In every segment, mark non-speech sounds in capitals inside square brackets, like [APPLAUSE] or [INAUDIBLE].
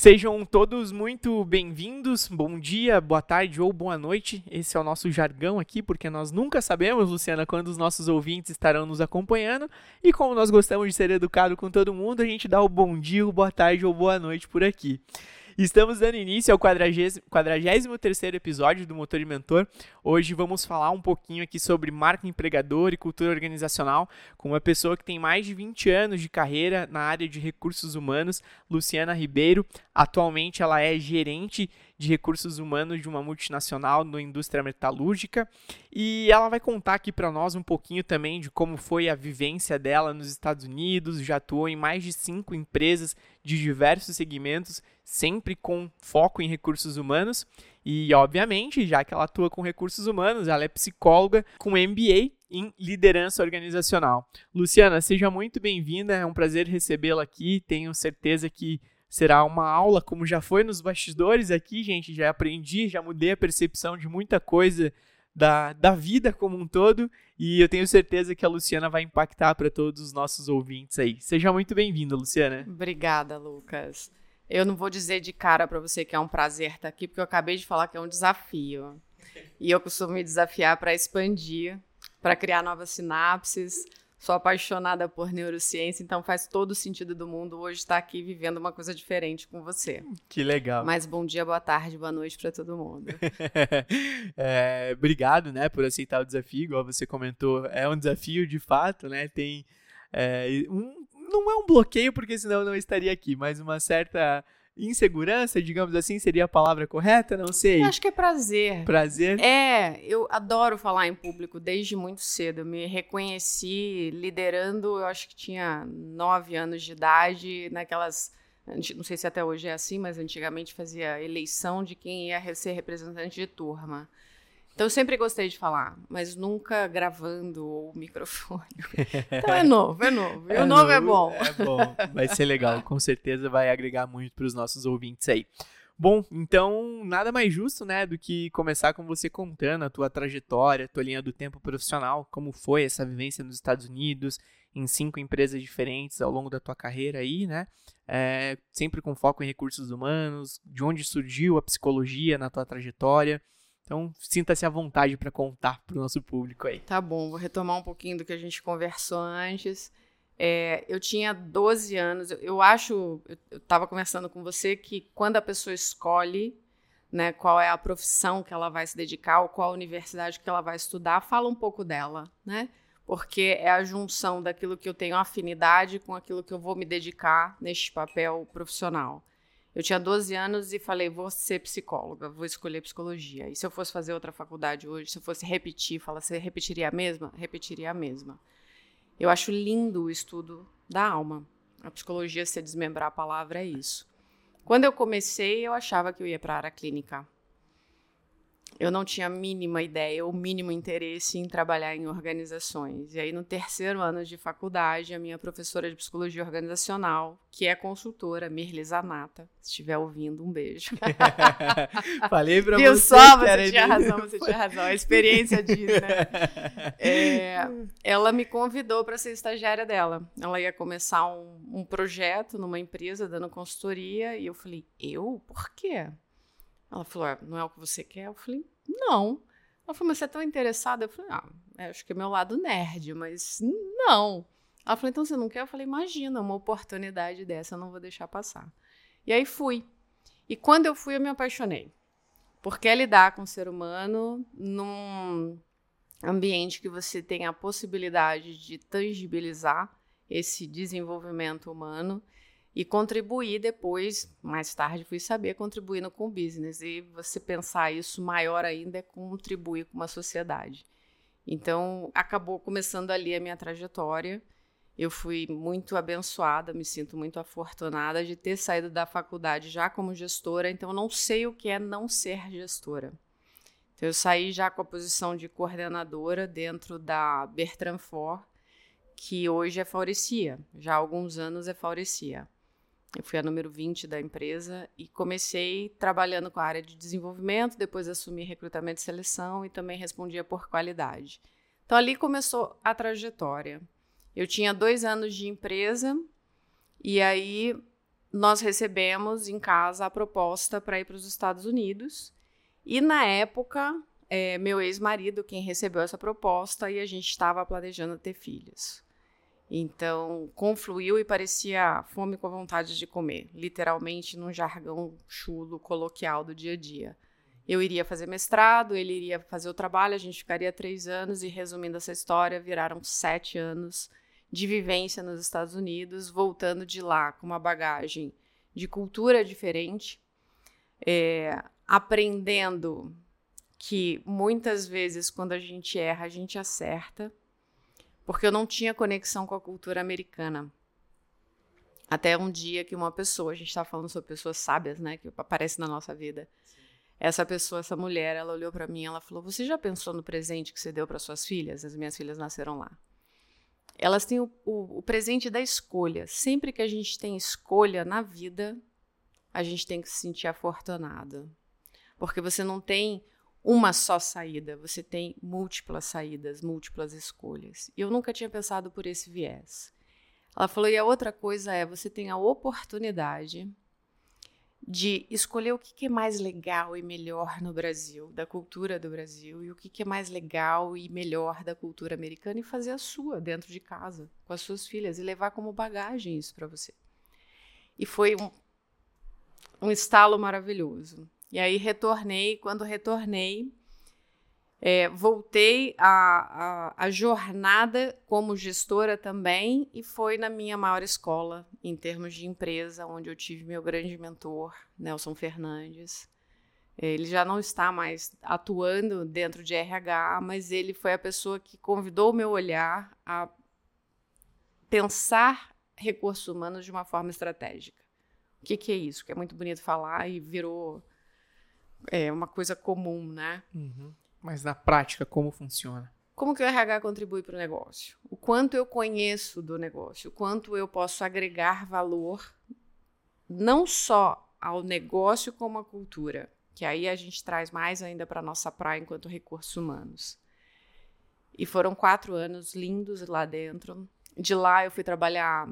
Sejam todos muito bem-vindos. Bom dia, boa tarde ou boa noite. Esse é o nosso jargão aqui, porque nós nunca sabemos, Luciana, quando os nossos ouvintes estarão nos acompanhando. E como nós gostamos de ser educado com todo mundo, a gente dá o bom dia, o boa tarde ou boa noite por aqui. Estamos dando início ao 43 episódio do Motor e Mentor. Hoje vamos falar um pouquinho aqui sobre marca empregador e cultura organizacional com uma pessoa que tem mais de 20 anos de carreira na área de recursos humanos, Luciana Ribeiro. Atualmente ela é gerente de recursos humanos de uma multinacional na indústria metalúrgica e ela vai contar aqui para nós um pouquinho também de como foi a vivência dela nos Estados Unidos. Já atuou em mais de cinco empresas de diversos segmentos, sempre com foco em recursos humanos. E, obviamente, já que ela atua com recursos humanos, ela é psicóloga com MBA em liderança organizacional. Luciana, seja muito bem-vinda, é um prazer recebê-la aqui. Tenho certeza que será uma aula, como já foi nos bastidores aqui, gente. Já aprendi, já mudei a percepção de muita coisa da, da vida como um todo. E eu tenho certeza que a Luciana vai impactar para todos os nossos ouvintes aí. Seja muito bem-vinda, Luciana. Obrigada, Lucas. Eu não vou dizer de cara para você que é um prazer estar aqui, porque eu acabei de falar que é um desafio. E eu costumo me desafiar para expandir, para criar novas sinapses, Sou apaixonada por neurociência, então faz todo o sentido do mundo hoje estar aqui vivendo uma coisa diferente com você. Que legal. Mas bom dia, boa tarde, boa noite para todo mundo. [LAUGHS] é, obrigado, né, por aceitar o desafio, igual você comentou. É um desafio de fato, né? Tem é, um, não é um bloqueio, porque senão eu não estaria aqui, mas uma certa insegurança, digamos assim, seria a palavra correta? Não sei. Eu acho que é prazer. Prazer? É, eu adoro falar em público desde muito cedo. Eu me reconheci liderando, eu acho que tinha nove anos de idade, naquelas. Não sei se até hoje é assim, mas antigamente fazia eleição de quem ia ser representante de turma. Então eu sempre gostei de falar, mas nunca gravando o microfone. [LAUGHS] Então é novo, é novo. E é o novo, é novo é bom. É bom, vai ser legal. Com certeza vai agregar muito para os nossos ouvintes aí. Bom, então nada mais justo, né, do que começar com você contando a tua trajetória, a tua linha do tempo profissional, como foi essa vivência nos Estados Unidos, em cinco empresas diferentes ao longo da tua carreira aí, né? É, sempre com foco em recursos humanos, de onde surgiu a psicologia na tua trajetória. Então, sinta-se à vontade para contar para o nosso público aí. Tá bom, vou retomar um pouquinho do que a gente conversou antes. É, eu tinha 12 anos, eu, eu acho, eu estava conversando com você que quando a pessoa escolhe né, qual é a profissão que ela vai se dedicar ou qual a universidade que ela vai estudar, fala um pouco dela, né? Porque é a junção daquilo que eu tenho afinidade com aquilo que eu vou me dedicar neste papel profissional. Eu tinha 12 anos e falei, vou ser psicóloga, vou escolher psicologia. E se eu fosse fazer outra faculdade hoje, se eu fosse repetir, fala, você repetiria a mesma? Repetiria a mesma. Eu acho lindo o estudo da alma. A psicologia, se desmembrar a palavra, é isso. Quando eu comecei, eu achava que eu ia para a área clínica eu não tinha a mínima ideia ou mínimo interesse em trabalhar em organizações. E aí, no terceiro ano de faculdade, a minha professora de psicologia organizacional, que é consultora, Mirli Zanata, se estiver ouvindo, um beijo. [LAUGHS] Falei pra Viu você. só, você tinha razão, você tinha razão. A experiência diz, né? [LAUGHS] É, ela me convidou para ser estagiária dela. Ela ia começar um, um projeto numa empresa dando consultoria e eu falei, eu? Por quê? Ela falou: ah, não é o que você quer? Eu falei: não. Ela falou: mas você é tão interessada? Eu falei: ah, é, acho que é meu lado nerd, mas não. Ela falou: então você não quer? Eu falei: imagina, uma oportunidade dessa eu não vou deixar passar. E aí fui. E quando eu fui, eu me apaixonei. Porque é lidar com o ser humano num ambiente que você tem a possibilidade de tangibilizar esse desenvolvimento humano e contribuir depois, mais tarde fui saber, contribuindo com o business. E você pensar isso maior ainda é contribuir com uma sociedade. Então, acabou começando ali a minha trajetória. Eu fui muito abençoada, me sinto muito afortunada de ter saído da faculdade já como gestora, então não sei o que é não ser gestora. Então, eu saí já com a posição de coordenadora dentro da Bertrand Fort, que hoje é Faurecia, já há alguns anos é Faurecia. Eu fui a número 20 da empresa e comecei trabalhando com a área de desenvolvimento, depois assumi recrutamento e seleção e também respondia por qualidade. Então ali começou a trajetória. Eu tinha dois anos de empresa e aí nós recebemos em casa a proposta para ir para os Estados Unidos. E na época, é, meu ex-marido quem recebeu essa proposta e a gente estava planejando ter filhos. Então, confluiu e parecia fome com vontade de comer, literalmente num jargão chulo, coloquial do dia a dia. Eu iria fazer mestrado, ele iria fazer o trabalho, a gente ficaria três anos, e resumindo essa história, viraram sete anos de vivência nos Estados Unidos, voltando de lá com uma bagagem de cultura diferente, é, aprendendo que muitas vezes quando a gente erra, a gente acerta, porque eu não tinha conexão com a cultura americana. Até um dia que uma pessoa, a gente estava falando sobre pessoas sábias, né, que aparecem na nossa vida. Sim. Essa pessoa, essa mulher, ela olhou para mim, ela falou: "Você já pensou no presente que você deu para suas filhas? As minhas filhas nasceram lá." elas têm o, o, o presente da escolha. Sempre que a gente tem escolha na vida, a gente tem que se sentir afortunado. Porque você não tem uma só saída, você tem múltiplas saídas, múltiplas escolhas. E eu nunca tinha pensado por esse viés. Ela falou: e a outra coisa é, você tem a oportunidade de escolher o que, é mais legal e melhor no Brasil, da cultura do Brasil, e o que, é mais legal e melhor da cultura americana e fazer a sua dentro de casa, com as suas filhas, e levar como bagagem isso para você. E foi um, um estalo maravilhoso. E aí retornei, quando retornei, é, voltei a, a, jornada como gestora também e foi na minha maior escola em termos de empresa, onde eu tive meu grande mentor, Nelson Fernandes. Ele já não está mais atuando dentro de RH, mas ele foi a pessoa que convidou o meu olhar a pensar recursos humanos de uma forma estratégica. O que, que é isso? Que é muito bonito falar e virou é, uma coisa comum, né? Uhum. Mas na prática, como funciona? Como que o RH contribui para o negócio? O quanto eu conheço do negócio, o quanto eu posso agregar valor, não só ao negócio, como à cultura. Que aí a gente traz mais ainda para a nossa praia enquanto recursos humanos. E foram quatro anos lindos lá dentro. De lá eu fui trabalhar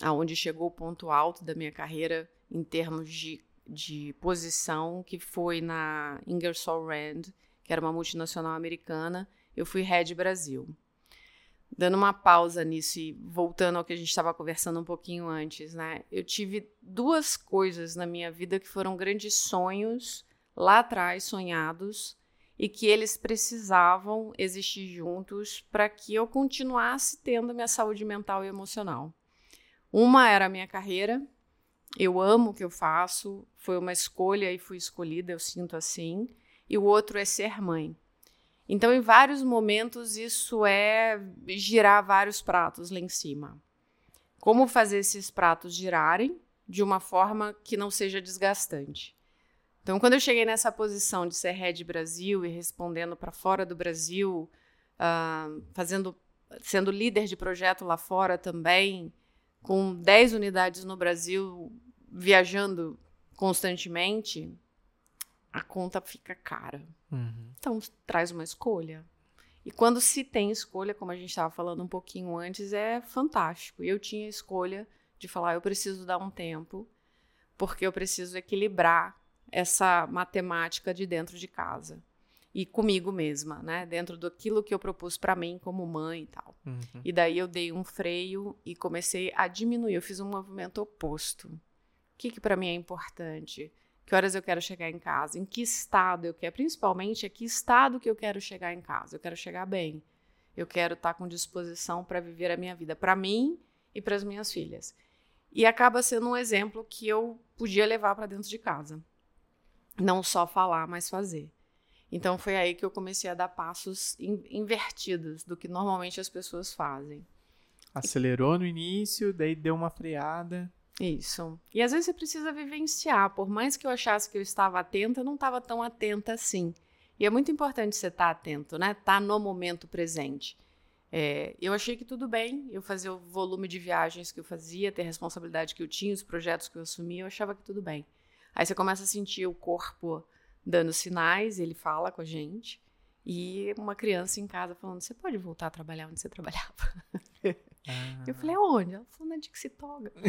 aonde chegou o ponto alto da minha carreira em termos de, de posição, que foi na Ingersoll Rand, que era uma multinacional americana, eu fui head Brasil. Dando uma pausa nisso e voltando ao que a gente estava conversando um pouquinho antes, né? Eu tive duas coisas na minha vida que foram grandes sonhos lá atrás, sonhados, e que eles precisavam existir juntos para que eu continuasse tendo minha saúde mental e emocional. Uma era a minha carreira, eu amo o que eu faço, foi uma escolha e fui escolhida, eu sinto assim e o outro é ser mãe. Então, em vários momentos, isso é girar vários pratos lá em cima. Como fazer esses pratos girarem de uma forma que não seja desgastante. Então, quando eu cheguei nessa posição de ser head Brasil e respondendo para fora do Brasil, uh, fazendo, sendo líder de projeto lá fora também, com 10 unidades no Brasil, viajando constantemente, a conta fica cara. Uhum. Então, traz uma escolha. E quando se tem escolha, como a gente estava falando um pouquinho antes, é fantástico. Eu tinha a escolha de falar: eu preciso dar um tempo, porque eu preciso equilibrar essa matemática de dentro de casa. E comigo mesma, né? Dentro daquilo que eu propus para mim como mãe e tal. Uhum. E daí eu dei um freio e comecei a diminuir. Eu fiz um movimento oposto. O que, que para mim é importante? que horas eu quero chegar em casa, em que estado eu quero, principalmente é que estado que eu quero chegar em casa. Eu quero chegar bem. Eu quero estar com disposição para viver a minha vida, para mim e para as minhas filhas. E acaba sendo um exemplo que eu podia levar para dentro de casa. Não só falar, mas fazer. Então foi aí que eu comecei a dar passos invertidos do que normalmente as pessoas fazem. Acelerou no início, daí deu uma freada. Isso. E às vezes você precisa vivenciar. Por mais que eu achasse que eu estava atenta, eu não estava tão atenta assim. E é muito importante você estar tá atento, né? Estar tá no momento presente. É, eu achei que tudo bem, eu fazia o volume de viagens que eu fazia, ter a responsabilidade que eu tinha, os projetos que eu assumia, eu achava que tudo bem. Aí você começa a sentir o corpo dando sinais, ele fala com a gente, e uma criança em casa falando: você pode voltar a trabalhar onde você [LAUGHS] trabalhava. Ah. Eu falei, aonde? Ela falou, na Dixitoga. [LAUGHS]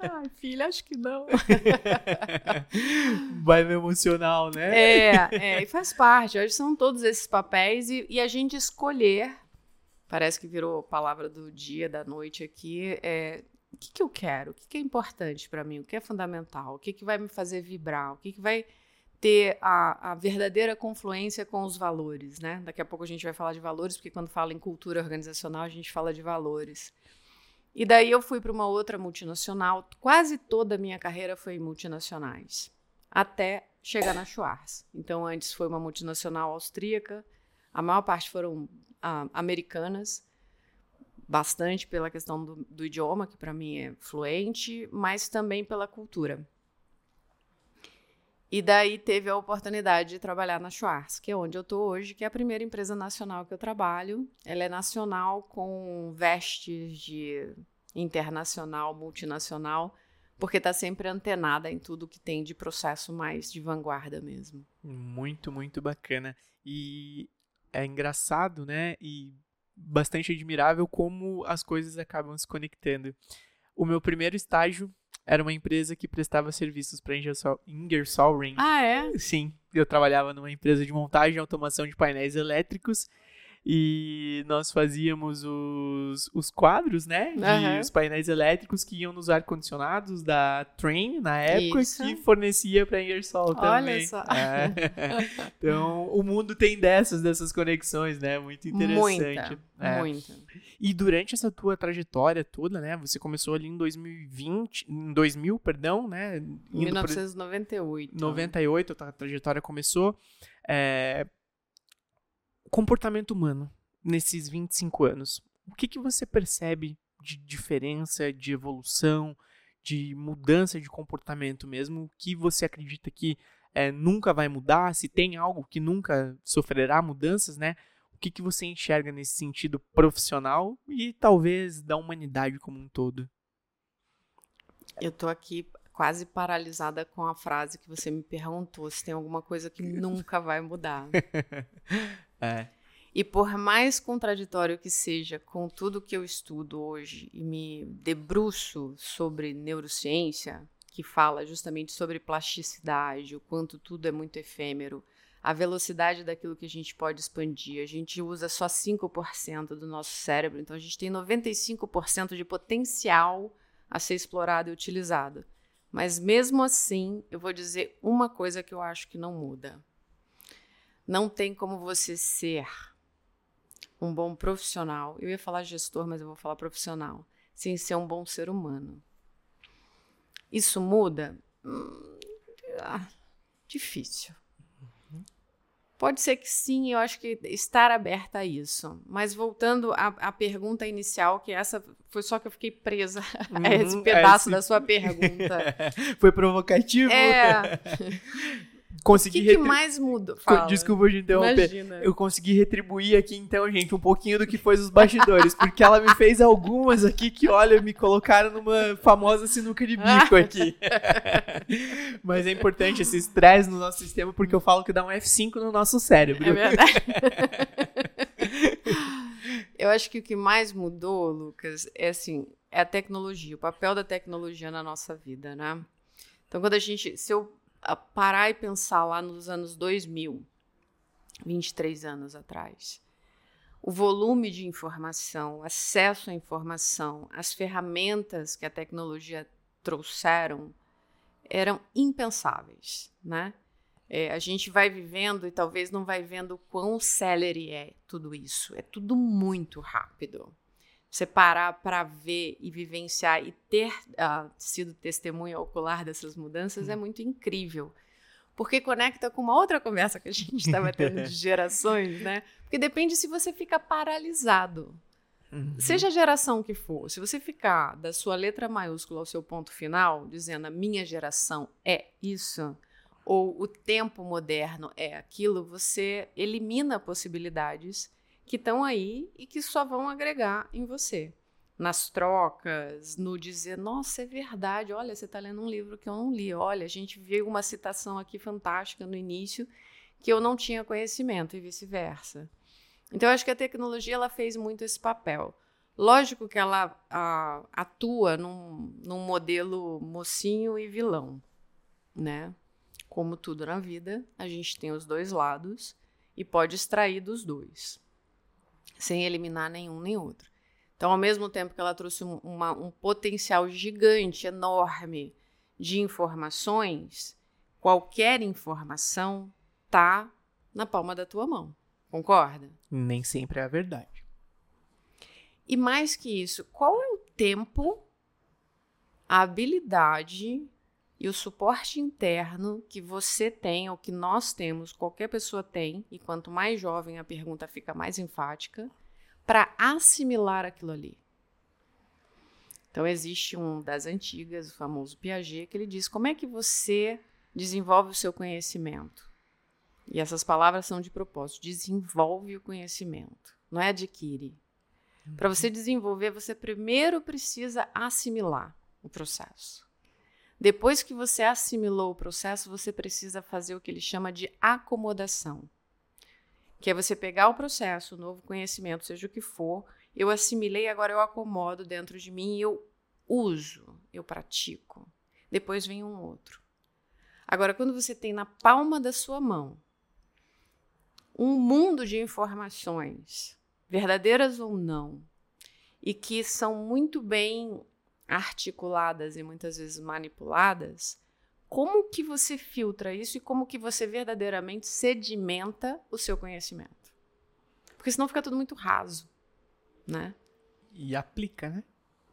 Ai, filha, acho que não. [LAUGHS] Vai no emocional, né? É, é, e faz parte. Hoje são todos esses papéis e, e, a gente escolher, parece que virou palavra do dia, da noite aqui, é, o que, que eu quero? O que, que é importante para mim? O que é fundamental? O que, que vai me fazer vibrar? O que, que vai ter a, a, verdadeira confluência com os valores, né? Daqui a pouco a gente vai falar de valores, porque quando fala em cultura organizacional, a gente fala de valores. E daí eu fui para uma outra multinacional. Quase toda a minha carreira foi em multinacionais, até chegar na Schwarz. Então, antes foi uma multinacional austríaca, a maior parte foram americanas, bastante pela questão do, do idioma, que para mim é fluente, mas também pela cultura. E daí teve a oportunidade de trabalhar na Schwarz, que é onde eu estou hoje, que é a primeira empresa nacional que eu trabalho. Ela é nacional com vestes de internacional, multinacional, porque está sempre antenada em tudo que tem de processo mais de vanguarda mesmo. Muito, muito bacana. E é engraçado, né? E bastante admirável como as coisas acabam se conectando. O meu primeiro estágio era uma empresa que prestava serviços para Ingersoll, Ingersoll Rand. Ah, é? Sim. Eu trabalhava numa empresa de montagem e automação de painéis elétricos e nós fazíamos os, os quadros, né? Uhum. os painéis elétricos que iam nos ar-condicionados da Train, na época, Isso. que fornecia para Ingersoll também. Olha só. É. [LAUGHS] então, o mundo tem dessas, dessas conexões, né? Muito interessante. Muita, é. muita. E durante essa tua trajetória toda, né? Você começou ali em 2020, em 2000, perdão, né? Em 1998. Por... 98, a trajetória começou. É, comportamento humano nesses 25 anos. O que, que você percebe de diferença, de evolução, de mudança de comportamento mesmo? O que você acredita que é, nunca vai mudar? Se tem algo que nunca sofrerá mudanças, né? O que, que você enxerga nesse sentido profissional e talvez da humanidade como um todo? Eu tô aqui quase paralisada com a frase que você me perguntou se tem alguma coisa que nunca vai mudar. [LAUGHS] É. E por mais contraditório que seja com tudo que eu estudo hoje e me debruço sobre neurociência, que fala justamente sobre plasticidade, o quanto tudo é muito efêmero, a velocidade daquilo que a gente pode expandir. A gente usa só 5% do nosso cérebro, então a gente tem 95% de potencial a ser explorado e utilizado. Mas mesmo assim, eu vou dizer uma coisa que eu acho que não muda. Não tem como você ser um bom profissional. Eu ia falar gestor, mas eu vou falar profissional, sem ser um bom ser humano. Isso muda? Hum, ah, difícil. Pode ser que sim, eu acho que estar aberta a isso. Mas voltando à, à pergunta inicial, que essa foi só que eu fiquei presa [LAUGHS] uhum, a esse pedaço é esse... da sua pergunta. [LAUGHS] foi provocativo? É. [LAUGHS] consegui. O que, que mais muda? Fala. Desculpa de interromper. Imagina. Eu consegui retribuir aqui, então, gente, um pouquinho do que foi os bastidores. porque ela me fez algumas aqui que, olha, me colocaram numa famosa sinuca de bico aqui. [LAUGHS] Mas é importante esse estresse no nosso sistema, porque eu falo que dá um F5 no nosso cérebro. É verdade. eu acho que o que mais mudou, Lucas, é assim, é a tecnologia, o papel da tecnologia na nossa vida, né? Então, quando a gente, se eu parar e pensar lá nos anos 2000, 23 anos atrás, o volume de informação, acesso à informação, as ferramentas que a tecnologia trouxeram eram impensáveis, né? É, a gente vai vivendo e talvez não vai vendo quão celery é tudo isso. É tudo muito rápido você parar para ver e vivenciar e ter uh, sido testemunha ocular dessas mudanças é hum. muito incrível. Porque conecta com uma outra conversa que a gente estava tendo de [LAUGHS] gerações, né? Porque depende se você fica paralisado. Uhum. Seja a geração que for, se você ficar da sua letra maiúscula ao seu ponto final, dizendo a minha geração é isso, ou o tempo moderno é aquilo, você elimina possibilidades que estão aí e que só vão agregar em você. Nas trocas, no dizer, nossa, é verdade, olha, você está lendo um livro que eu não li, olha, a gente viu uma citação aqui fantástica no início que eu não tinha conhecimento e vice-versa. Então, eu acho que a tecnologia ela fez muito esse papel. Lógico que ela a, atua num, num modelo mocinho e vilão, né? Como tudo na vida, a gente tem os dois lados e pode extrair dos dois, sem eliminar nenhum nem outro. Então, ao mesmo tempo que ela trouxe um, uma, um potencial gigante, enorme de informações, qualquer informação tá na palma da tua mão. Concorda? Nem sempre é a verdade. E mais que isso, qual é o tempo, a habilidade e o suporte interno que você tem, ou que nós temos, qualquer pessoa tem, e quanto mais jovem a pergunta fica mais enfática, para assimilar aquilo ali. Então, existe um das antigas, o famoso Piaget, que ele diz: como é que você desenvolve o seu conhecimento? E essas palavras são de propósito: desenvolve o conhecimento, não é adquire. Para você desenvolver, você primeiro precisa assimilar o processo. Depois que você assimilou o processo, você precisa fazer o que ele chama de acomodação. Que é você pegar o processo, o novo conhecimento, seja o que for, eu assimilei, agora eu acomodo dentro de mim e eu uso, eu pratico. Depois vem um outro. Agora, quando você tem na palma da sua mão um mundo de informações, verdadeiras ou não, e que são muito bem articuladas e muitas vezes manipuladas, como que você filtra isso e como que você verdadeiramente sedimenta o seu conhecimento? Porque senão fica tudo muito raso, né? E aplica, né?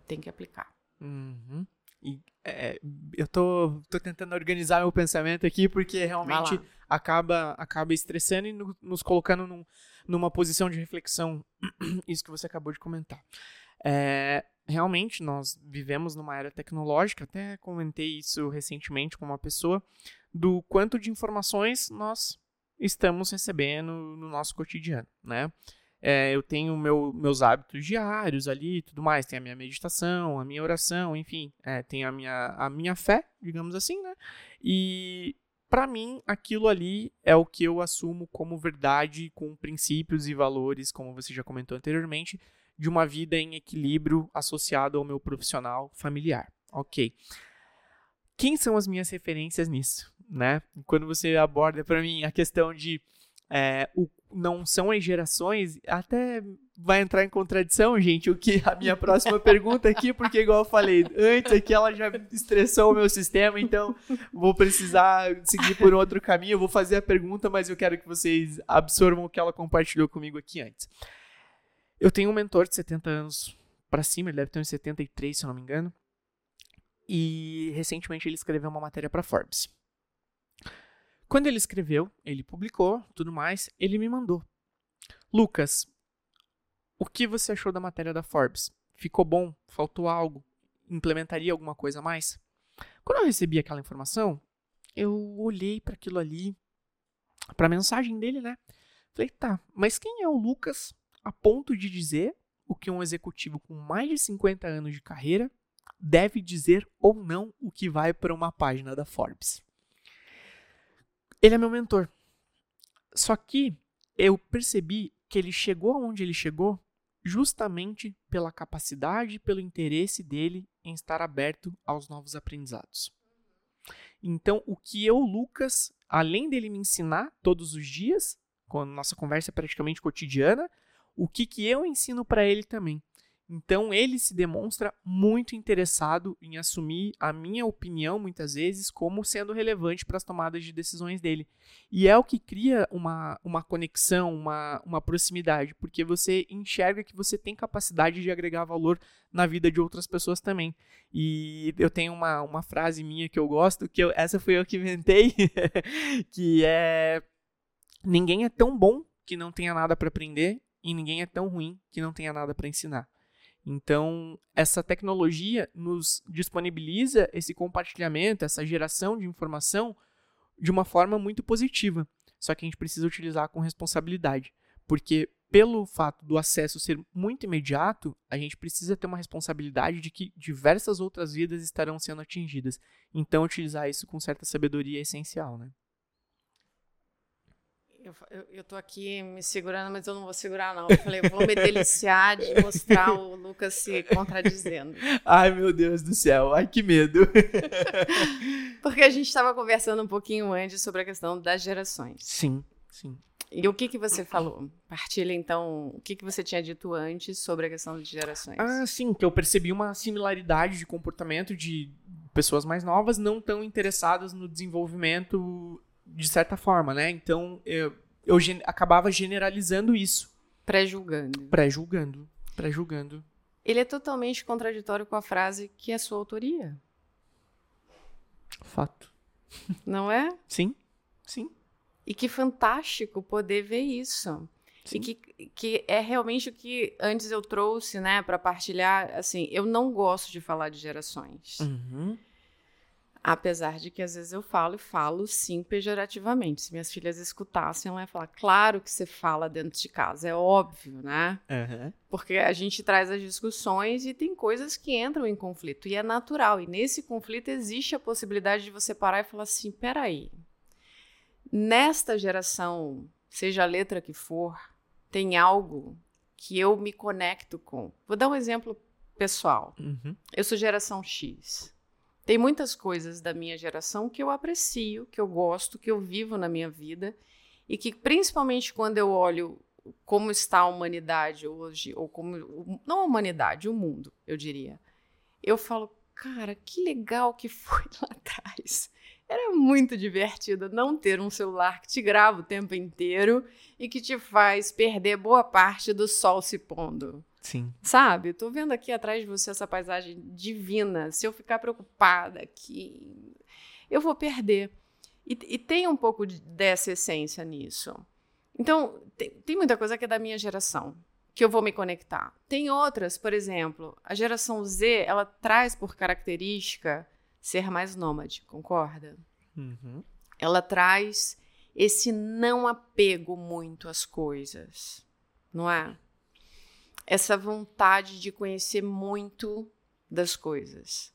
Tem que aplicar. Uhum. E, é, eu tô, tô tentando organizar meu pensamento aqui porque realmente acaba, acaba estressando e no, nos colocando num, numa posição de reflexão. [CLEARS THROAT] Isso que você acabou de comentar. É, realmente nós vivemos numa era tecnológica, até comentei isso recentemente com uma pessoa, do quanto de informações nós estamos recebendo no nosso cotidiano, né? É, eu tenho meu, meus hábitos diários ali tudo mais, tem a minha meditação, a minha oração, enfim, é, tem a minha, a minha fé, digamos assim, né? E para mim, aquilo ali é o que eu assumo como verdade, com princípios e valores, como você já comentou anteriormente, de uma vida em equilíbrio associado ao meu profissional familiar. Ok. Quem são as minhas referências nisso, né? Quando você aborda para mim a questão de é, o, não são as gerações, até vai entrar em contradição, gente, o que a minha próxima [LAUGHS] pergunta aqui, porque igual eu falei, antes aqui ela já estressou o meu sistema, então vou precisar seguir por outro caminho, eu vou fazer a pergunta, mas eu quero que vocês absorvam o que ela compartilhou comigo aqui antes. Eu tenho um mentor de 70 anos para cima, ele deve ter uns 73, se eu não me engano. E recentemente ele escreveu uma matéria para Forbes. Quando ele escreveu, ele publicou, tudo mais, ele me mandou. Lucas, o que você achou da matéria da Forbes? Ficou bom? Faltou algo? Implementaria alguma coisa a mais? Quando eu recebi aquela informação, eu olhei para aquilo ali, para a mensagem dele, né? Falei, tá, mas quem é o Lucas a ponto de dizer o que um executivo com mais de 50 anos de carreira deve dizer ou não o que vai para uma página da Forbes. Ele é meu mentor. Só que eu percebi que ele chegou aonde ele chegou justamente pela capacidade, pelo interesse dele em estar aberto aos novos aprendizados. Então, o que eu, Lucas, além dele me ensinar todos os dias, com a nossa conversa praticamente cotidiana, o que, que eu ensino para ele também. Então ele se demonstra muito interessado em assumir a minha opinião, muitas vezes, como sendo relevante para as tomadas de decisões dele. E é o que cria uma, uma conexão, uma, uma proximidade, porque você enxerga que você tem capacidade de agregar valor na vida de outras pessoas também. E eu tenho uma, uma frase minha que eu gosto, que eu, essa foi eu que inventei, [LAUGHS] que é: Ninguém é tão bom que não tenha nada para aprender e ninguém é tão ruim que não tenha nada para ensinar. Então, essa tecnologia nos disponibiliza esse compartilhamento, essa geração de informação de uma forma muito positiva. Só que a gente precisa utilizar com responsabilidade, porque pelo fato do acesso ser muito imediato, a gente precisa ter uma responsabilidade de que diversas outras vidas estarão sendo atingidas. Então, utilizar isso com certa sabedoria é essencial, né? Eu, eu, eu, tô aqui me segurando, mas eu não vou segurar, não. Eu falei, eu vou me deliciar de mostrar o Lucas se contradizendo. Ai, meu Deus do céu, ai que medo. [LAUGHS] Porque a gente estava conversando um pouquinho antes sobre a questão das gerações. Sim, sim. E o que, que você falou? Partilha, então, o que, que você tinha dito antes sobre a questão de gerações. Ah, sim, que eu percebi uma similaridade de comportamento de pessoas mais novas não tão interessadas no desenvolvimento de certa forma, né? Então, eu, eu gen acabava generalizando isso. Pré-julgando. Pré-julgando. Pré-julgando. Ele é totalmente contraditório com a frase que é sua autoria. Fato. Não é? Sim, sim. E que fantástico poder ver isso. Sim. E que, que é realmente o que antes eu trouxe, né, para partilhar. Assim, eu não gosto de falar de gerações. Uhum. Apesar de que às vezes eu falo e falo sim pejorativamente. Se minhas filhas escutassem, ela ia falar: claro que você fala dentro de casa, é óbvio, né? Uhum. Porque a gente traz as discussões e tem coisas que entram em conflito, e é natural. E nesse conflito existe a possibilidade de você parar e falar assim: peraí, nesta geração, seja a letra que for, tem algo que eu me conecto com. Vou dar um exemplo pessoal. Uhum. Eu sou geração X. Tem muitas coisas da minha geração que eu aprecio, que eu gosto, que eu vivo na minha vida e que principalmente quando eu olho como está a humanidade hoje, ou como não a humanidade, o mundo, eu diria. Eu falo, cara, que legal que foi [LAUGHS] lá atrás. Era muito divertido não ter um celular que te grava o tempo inteiro e que te faz perder boa parte do sol se pondo. Sim. Sabe? Tô vendo aqui atrás de você essa paisagem divina. Se eu ficar preocupada aqui, eu vou perder. E, e tem um pouco de, dessa essência nisso. Então, tem, tem muita coisa que é da minha geração, que eu vou me conectar. Tem outras, por exemplo, a geração Z, ela traz por característica ser mais nômade, concorda? Uhum. Ela traz esse não apego muito às coisas, não é? Essa vontade de conhecer muito das coisas.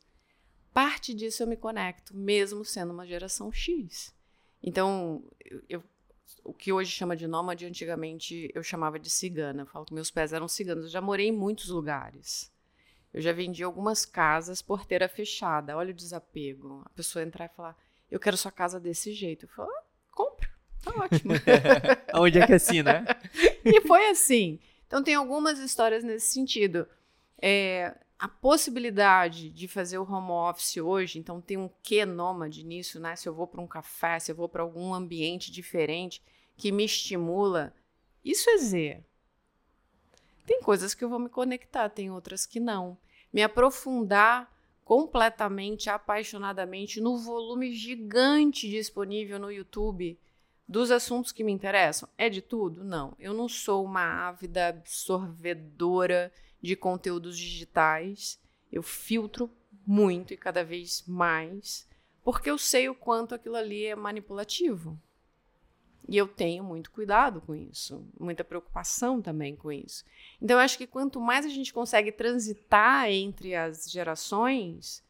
Parte disso eu me conecto, mesmo sendo uma geração X. Então, eu, eu, o que hoje chama de nômade, antigamente eu chamava de cigana. Eu falo que meus pés eram ciganos. Eu já morei em muitos lugares. Eu já vendi algumas casas porteira fechada. Olha o desapego. A pessoa entrar e falar: Eu quero sua casa desse jeito. Eu falo: ah, Compra, tá ótimo. [LAUGHS] Onde é que é assim, né? [LAUGHS] e foi assim. Então, tem algumas histórias nesse sentido. É, a possibilidade de fazer o home office hoje, então tem um quê nômade nisso, né? Se eu vou para um café, se eu vou para algum ambiente diferente que me estimula, isso é Z. Tem coisas que eu vou me conectar, tem outras que não. Me aprofundar completamente, apaixonadamente no volume gigante disponível no YouTube dos assuntos que me interessam, é de tudo? Não. Eu não sou uma ávida absorvedora de conteúdos digitais. Eu filtro muito e cada vez mais, porque eu sei o quanto aquilo ali é manipulativo. E eu tenho muito cuidado com isso, muita preocupação também com isso. Então, eu acho que quanto mais a gente consegue transitar entre as gerações,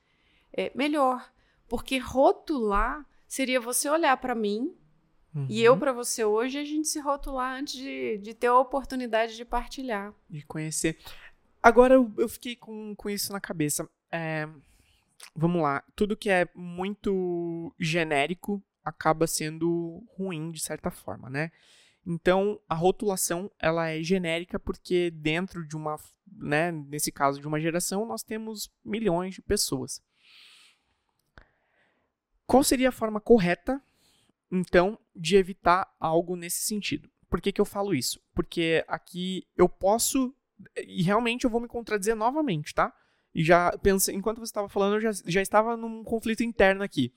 é melhor. Porque rotular seria você olhar para mim Uhum. E eu para você hoje, a gente se rotular antes de, de ter a oportunidade de partilhar. De conhecer. Agora eu, eu fiquei com, com isso na cabeça. É, vamos lá. Tudo que é muito genérico acaba sendo ruim de certa forma, né? Então, a rotulação, ela é genérica porque dentro de uma, né, nesse caso de uma geração, nós temos milhões de pessoas. Qual seria a forma correta então, de evitar algo nesse sentido. Por que, que eu falo isso? Porque aqui eu posso, e realmente eu vou me contradizer novamente, tá? E já pensei, enquanto você estava falando, eu já, já estava num conflito interno aqui.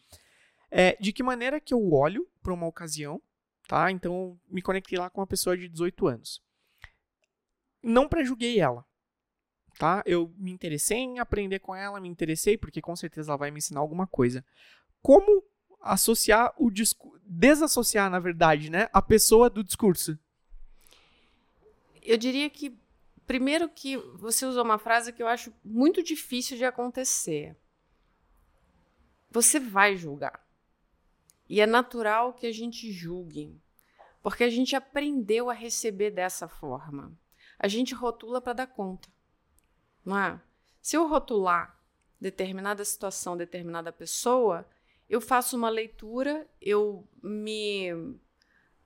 É, de que maneira que eu olho para uma ocasião, tá? Então, me conectei lá com uma pessoa de 18 anos. Não prejulguei ela, tá? Eu me interessei em aprender com ela, me interessei porque com certeza ela vai me ensinar alguma coisa. Como associar o discurso, desassociar, na verdade, né, a pessoa do discurso? Eu diria que primeiro que você usou uma frase que eu acho muito difícil de acontecer. Você vai julgar. E é natural que a gente julgue. Porque a gente aprendeu a receber dessa forma. A gente rotula para dar conta. Não é? Se eu rotular determinada situação, determinada pessoa, eu faço uma leitura, eu me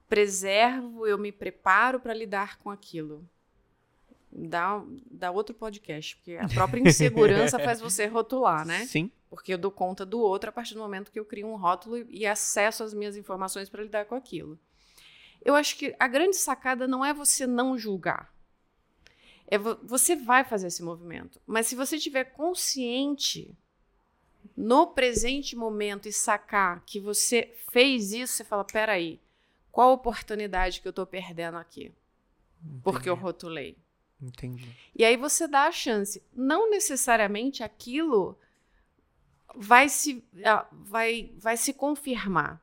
preservo, eu me preparo para lidar com aquilo. Dá, dá outro podcast, porque a própria [LAUGHS] insegurança faz você rotular, né? Sim. Porque eu dou conta do outro a partir do momento que eu crio um rótulo e, acesso às minhas informações para lidar com aquilo. Eu acho que a grande sacada não é você não julgar. É vo você vai fazer esse movimento. Mas se você estiver consciente no presente momento e sacar que você fez isso, você fala: peraí, qual oportunidade que eu estou perdendo aqui? Entendi. Porque eu rotulei. Entendi. E aí você dá a chance. Não necessariamente aquilo vai se, ah, vai, vai se confirmar.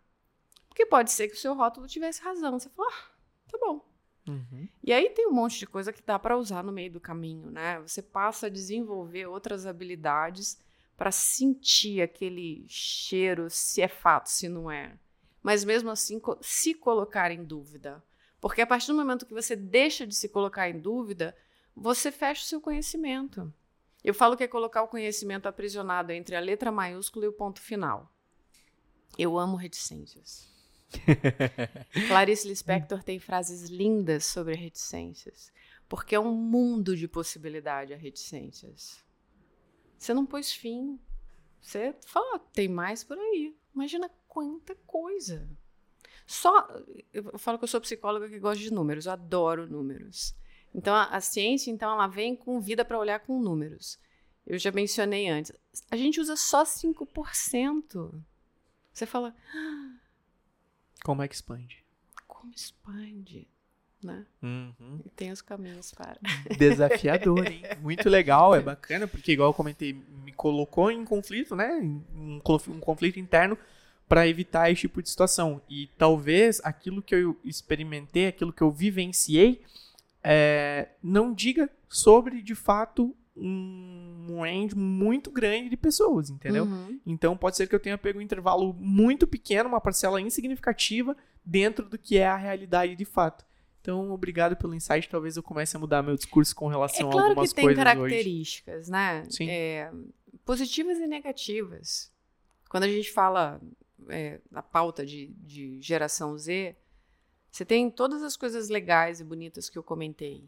Porque pode ser que o seu rótulo tivesse razão. Você fala, ah, tá bom. Uhum. E aí tem um monte de coisa que dá para usar no meio do caminho, né? Você passa a desenvolver outras habilidades para sentir aquele cheiro, se é fato, se não é. Mas mesmo assim, se colocar em dúvida. Porque a partir do momento que você deixa de se colocar em dúvida, você fecha o seu conhecimento. Eu falo que é colocar o conhecimento aprisionado entre a letra maiúscula e o ponto final. Eu amo reticências. [LAUGHS] Clarice Lispector tem frases lindas sobre reticências, porque é um mundo de possibilidade a reticências. Você não pôs fim. Você fala, tem mais por aí. Imagina quanta coisa. Só. Eu falo que eu sou psicóloga que gosta de números, eu adoro números. Então, a, a ciência, então, ela vem com vida para olhar com números. Eu já mencionei antes. A gente usa só 5%. Você fala. Ah, como é que expande? Como expande? Né? Uhum. E tem os caminhos para. [LAUGHS] Desafiador, hein? Muito legal, é bacana, porque, igual eu comentei, me colocou em conflito, né? Um, conflito interno para evitar esse tipo de situação. E talvez aquilo que eu experimentei, aquilo que eu vivenciei, é, não diga sobre, de fato, um range muito grande de pessoas, entendeu? Uhum. Então pode ser que eu tenha pego um intervalo muito pequeno, uma parcela insignificativa dentro do que é a realidade de fato. Então, obrigado pelo insight. Talvez eu comece a mudar meu discurso com relação é claro a algumas que tem coisas características, hoje. né? Sim. É, positivas e negativas. Quando a gente fala é, da pauta de, de geração Z, você tem todas as coisas legais e bonitas que eu comentei.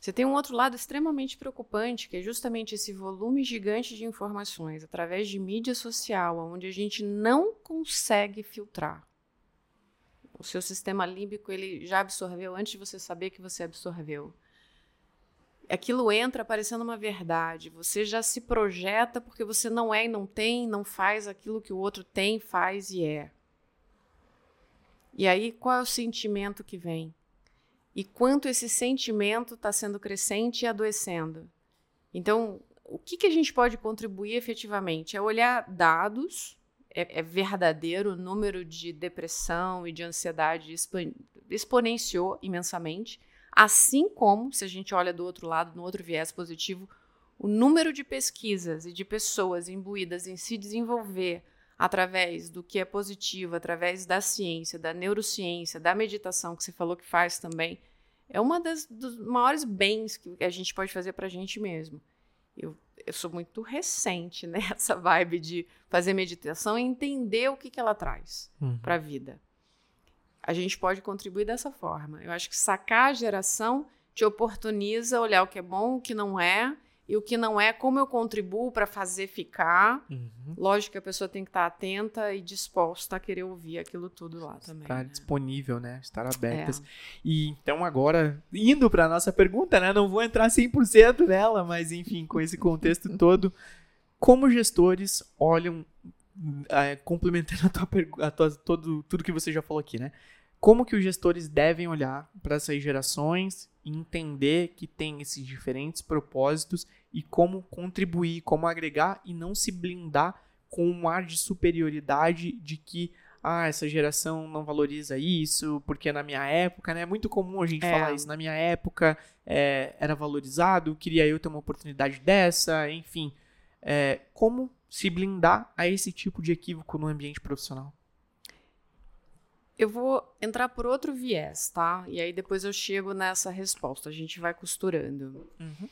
Você tem um outro lado extremamente preocupante, que é justamente esse volume gigante de informações através de mídia social, onde a gente não consegue filtrar. O seu sistema límbico ele já absorveu antes de você saber que você absorveu. Aquilo entra parecendo uma verdade. Você já se projeta porque você não é e não tem, não faz aquilo que o outro tem, faz e é. E aí, qual é o sentimento que vem? e quanto esse sentimento está sendo crescente e adoecendo. Então, o que, que a gente pode contribuir efetivamente? É olhar dados, é, é verdadeiro, o número de depressão e de ansiedade exponenciou imensamente, assim como, se a gente olha do outro lado, no outro viés positivo, o número de pesquisas e de pessoas imbuídas em se desenvolver através do que é positivo, através da ciência, da neurociência, da meditação, que você falou que faz também, é uma das dos maiores bens que a gente pode fazer para a gente mesmo. Eu, eu sou muito recente [LAUGHS] nessa vibe de fazer meditação e entender o que, que ela traz uhum. para a vida. A gente pode contribuir dessa forma. Eu acho que sacar a geração te oportuniza olhar o que é bom, o que não é, e o que não é, como eu contribuo para fazer ficar. Uhum. Lógico que a pessoa tem que estar tá atenta e disposta a querer ouvir aquilo tudo lá também. Estar né? disponível, né? Estar abertas. É. E então agora, indo para nossa pergunta, né? Não vou entrar 100% nela, mas enfim, com esse contexto [LAUGHS] todo, como gestores olham, é, complementando a tua pergunta, todo, tudo que você já falou aqui, né? Como que os gestores devem olhar para essas gerações entender que tem esses diferentes propósitos e como contribuir, como agregar e não se blindar com um ar de superioridade de que ah, essa geração não valoriza isso, porque na minha época, né? É muito comum a gente É. falar isso. Na minha época é, era valorizado, queria eu ter uma oportunidade dessa, enfim. É, como se blindar a esse tipo de equívoco no ambiente profissional? Eu vou entrar por outro viés, tá? E aí depois eu chego nessa resposta. A gente vai costurando. Uhum.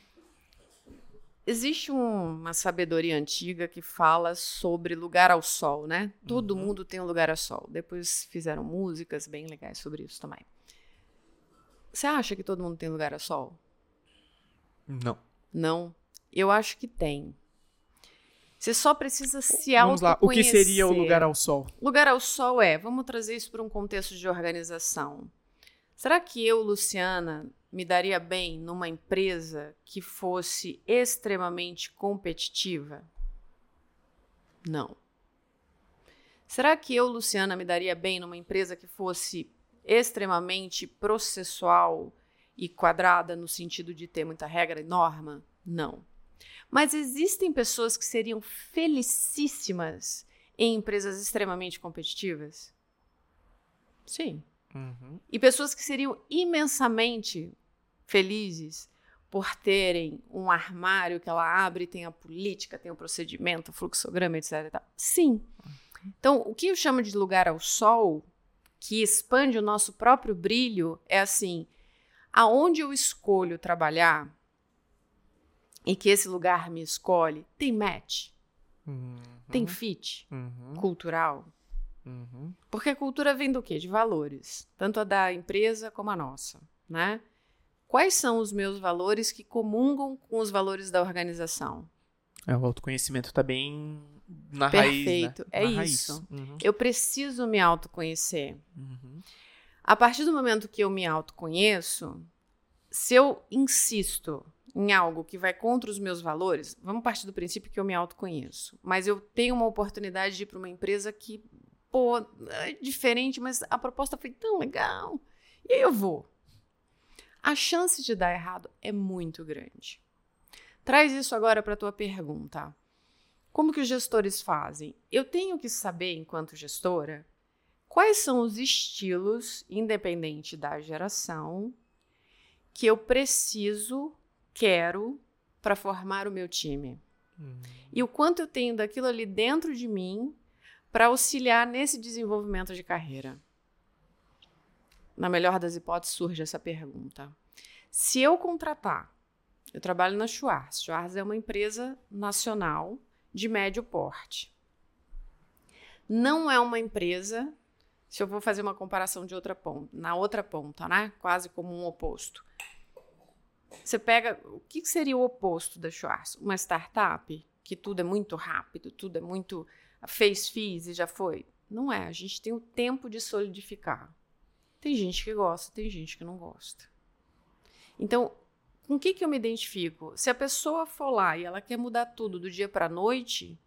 Existe um, uma sabedoria antiga que fala sobre lugar ao sol, né? Todo Uhum. mundo tem um lugar ao sol. Depois fizeram músicas bem legais sobre isso também. Você acha que todo mundo tem lugar ao sol? Não. Não. Eu acho que tem. Você só precisa se Vamos lá. O que autoconhecer. seria o lugar ao sol? Lugar ao sol é, vamos trazer isso para um contexto de organização. Será que eu, Luciana, me daria bem numa empresa que fosse extremamente competitiva? Não. Será que eu, Luciana, me daria bem numa empresa que fosse extremamente processual e quadrada no sentido de ter muita regra e norma? Não. Mas existem pessoas que seriam felicíssimas em empresas extremamente competitivas? Sim. Uhum. E pessoas que seriam imensamente felizes por terem um armário que ela abre, tem a política, tem o procedimento, o fluxograma, etc. Sim. Então, o que eu chamo de lugar ao sol, que expande o nosso próprio brilho, é assim: aonde eu escolho trabalhar e que esse lugar me escolhe, tem match, Uhum. tem fit Uhum. cultural, Uhum. Porque a cultura vem do quê? De valores, tanto a da empresa como a nossa, né? Quais são os meus valores que comungam com os valores da organização? É, o autoconhecimento tá bem na Perfeito, raiz, né? é Na isso. Uhum. Eu preciso me autoconhecer. Uhum. A partir do momento que eu me autoconheço, se eu insisto em algo que vai contra os meus valores, vamos partir do princípio que eu me autoconheço, mas eu tenho uma oportunidade de ir para uma empresa que, pô, é diferente, mas a proposta foi tão legal. E aí eu vou. A chance de dar errado é muito grande. Traz isso agora para a tua pergunta. Como que os gestores fazem? Eu tenho que saber, enquanto gestora, quais são os estilos, independente da geração, que eu preciso, quero para formar o meu time. Uhum. E o quanto eu tenho daquilo ali dentro de mim para auxiliar nesse desenvolvimento de carreira. Na melhor das hipóteses, surge essa pergunta. Se eu contratar, eu trabalho na Schwarz. Schwarz é uma empresa nacional de médio porte. Não é uma empresa, se eu vou fazer uma comparação de outra ponta, na outra ponta, né? Quase como um oposto. Você pega, o que seria o oposto da Schwarz? Uma startup que tudo é muito rápido, tudo é muito fez, fiz e já foi. Não é, a gente tem o tempo de solidificar. Tem gente que gosta, tem gente que não gosta. Então, com o que, que eu me identifico? Se a pessoa for lá e ela quer mudar tudo do dia para a noite,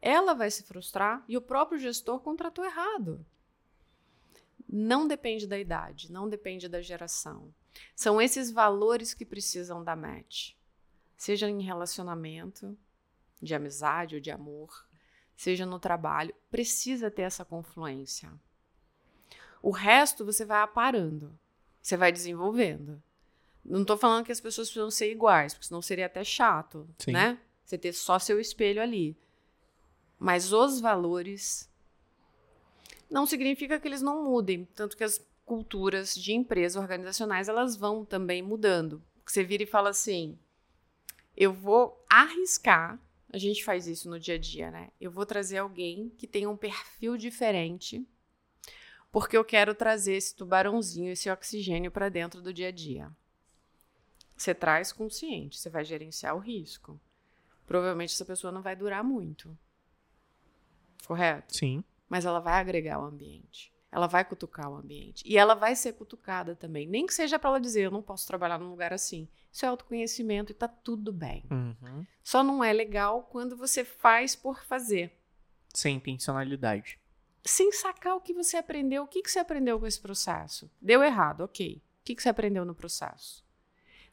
ela vai se frustrar e o próprio gestor contratou errado. Não depende da idade, não depende da geração. São esses valores que precisam da match. Seja em relacionamento, de amizade ou de amor, seja no trabalho, precisa ter essa confluência. O resto você vai aparando, você vai desenvolvendo. Não estou falando que as pessoas precisam ser iguais, porque senão seria até chato, Sim. né? Você ter só seu espelho ali. Mas os valores não significa que eles não mudem, tanto que as culturas de empresas organizacionais elas vão também mudando. Você vira e fala assim: eu vou arriscar, a gente faz isso no dia a dia, né? Eu vou trazer alguém que tenha um perfil diferente, porque eu quero trazer esse tubarãozinho, esse oxigênio para dentro do dia a dia. Você traz consciente, você vai gerenciar o risco. Provavelmente essa pessoa não vai durar muito. Correto? Sim. mas ela vai agregar o ambiente. Ela vai cutucar o ambiente. E ela vai ser cutucada também. Nem que seja para ela dizer, eu não posso trabalhar num lugar assim. Isso é autoconhecimento e tá tudo bem. Uhum. Só não é legal quando você faz por fazer. Sem intencionalidade. Sem sacar o que você aprendeu. O que, que você aprendeu com esse processo? Deu errado, ok. O que, que você aprendeu no processo?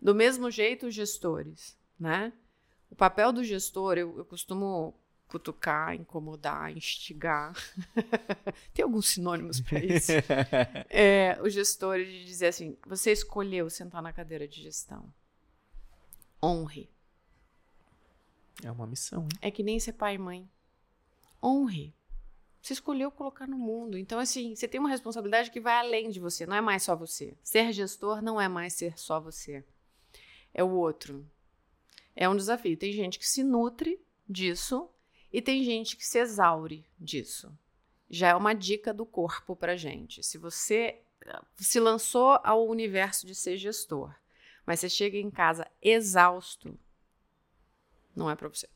Do mesmo jeito, os gestores, né? O papel do gestor, eu, eu costumo cutucar, incomodar, instigar. [LAUGHS] Tem alguns sinônimos para isso. [LAUGHS] É, o gestor de dizer assim: você escolheu sentar na cadeira de gestão. Honre. É uma missão, hein? É que nem ser pai e mãe. Honre. Você escolheu colocar no mundo. Então, assim, você tem uma responsabilidade que vai além de você, não é mais só você. Ser gestor não é mais ser só você. É o outro. É um desafio. Tem gente que se nutre disso e tem gente que se exaure disso. Já é uma dica do corpo pra gente. Se você se lançou ao universo de ser gestor, mas você chega em casa exausto, não é para você.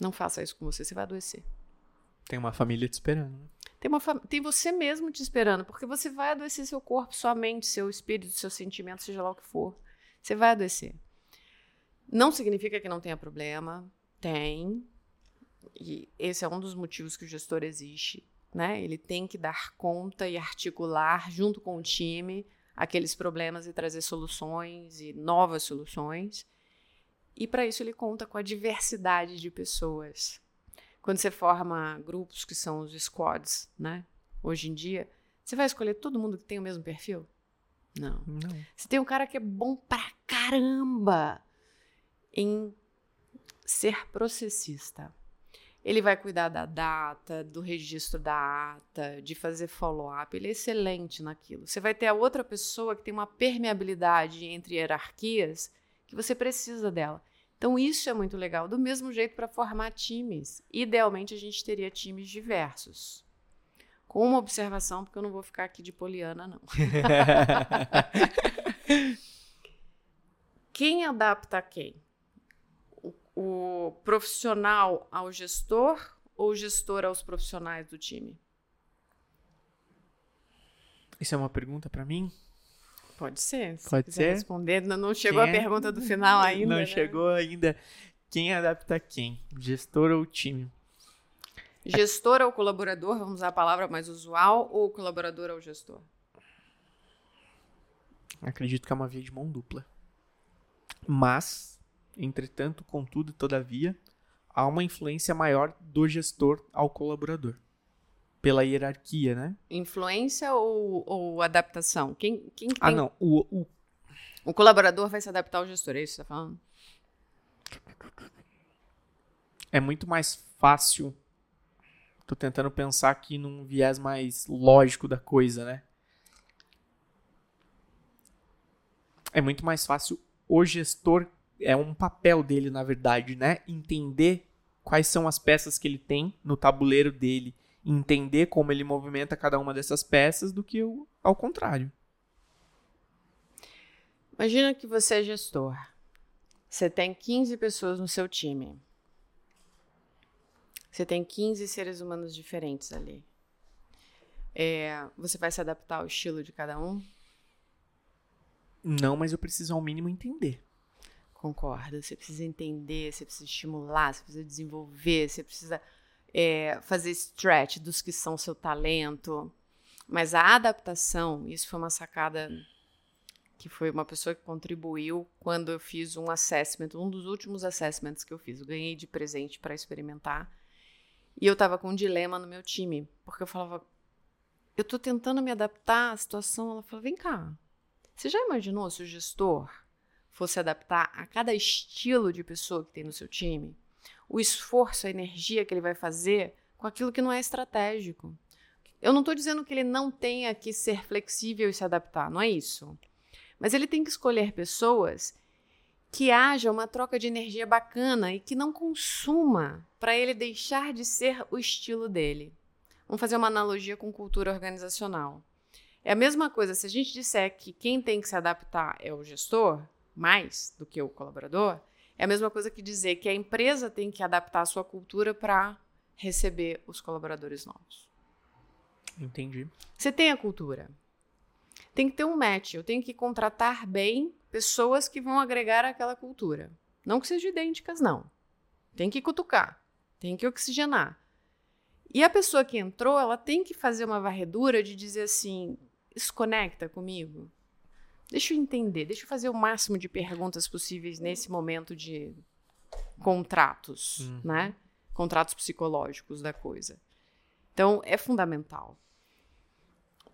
Não faça isso com você, você vai adoecer. Tem uma família te esperando. Né? Tem, uma tem você mesmo te esperando, porque você vai adoecer seu corpo, sua mente, seu espírito, seus sentimentos, seja lá o que for. Você vai adoecer. Não significa que não tenha problema. Tem. E esse é um dos motivos que o gestor existe. Né? Ele tem que dar conta e articular junto com o time aqueles problemas e trazer soluções e novas soluções. E para isso ele conta com a diversidade de pessoas. Quando você forma grupos que são os squads, né? Hoje em dia, você vai escolher todo mundo que tem o mesmo perfil? Não. Não. Você tem um cara que é bom pra caramba em ser processista. Ele vai cuidar da data, do registro da ata, de fazer follow-up. Ele é excelente naquilo. Você vai ter a outra pessoa que tem uma permeabilidade entre hierarquias que você precisa dela. Então, isso é muito legal. Do mesmo jeito para formar times. Idealmente, a gente teria times diversos. Com uma observação, porque eu não vou ficar aqui de poliana, não. [LAUGHS] quem adapta a quem? O profissional ao gestor ou o gestor aos profissionais do time? Isso é uma pergunta para mim? Pode ser. Se Pode ser. responder. Não chegou quem a pergunta do final ainda. Não né? chegou ainda. Quem adapta quem? Gestor ou time? Gestor ao colaborador, vamos usar a palavra mais usual, ou colaborador ao gestor? Acredito que é uma via de mão dupla. Mas Entretanto, contudo, todavia, há uma influência maior do gestor ao colaborador. Pela hierarquia, né? Influência ou, ou adaptação? Quem, quem que ah, tem... Ah, não. O, o... o colaborador vai se adaptar ao gestor, é isso que você está falando? É muito mais fácil. Tô tentando pensar aqui num viés mais lógico da coisa, né? É muito mais fácil o gestor é um papel dele, na verdade, né? Entender quais são as peças que ele tem no tabuleiro dele, entender como ele movimenta cada uma dessas peças, do que o, ao contrário. Imagina que você é gestor. Você tem 15 pessoas no seu time. Você tem 15 seres humanos diferentes ali. É, você vai se adaptar ao estilo de cada um? Não, mas eu preciso ao mínimo entender. Concordo. Você precisa entender, você precisa estimular, você precisa desenvolver, você precisa é, fazer stretch dos que são seu talento. Mas a adaptação, isso foi uma sacada que foi uma pessoa que contribuiu quando eu fiz um assessment, um dos últimos assessments que eu fiz. Eu ganhei de presente para experimentar. E eu estava com um dilema no meu time, porque eu falava, eu estou tentando me adaptar à situação. Ela falou, vem cá, você já imaginou se o gestor fosse adaptar a cada estilo de pessoa que tem no seu time, o esforço, a energia que ele vai fazer com aquilo que não é estratégico. Eu não estou dizendo que ele não tenha que ser flexível e se adaptar, não é isso. Mas ele tem que escolher pessoas que haja uma troca de energia bacana e que não consuma para ele deixar de ser o estilo dele. Vamos fazer uma analogia com cultura organizacional. É a mesma coisa, se a gente disser que quem tem que se adaptar é o gestor, mais do que o colaborador, é a mesma coisa que dizer que a empresa tem que adaptar a sua cultura para receber os colaboradores novos. Entendi. Você tem a cultura. Tem que ter um match. Eu tenho que contratar bem pessoas que vão agregar aquela cultura. Não que sejam idênticas, não. Tem que cutucar. Tem que oxigenar. E a pessoa que entrou, ela tem que fazer uma varredura de dizer assim: isso conecta comigo? Deixa eu entender, deixa eu fazer o máximo de perguntas possíveis nesse momento de contratos, uhum. né? Contratos psicológicos da coisa. Então, é fundamental.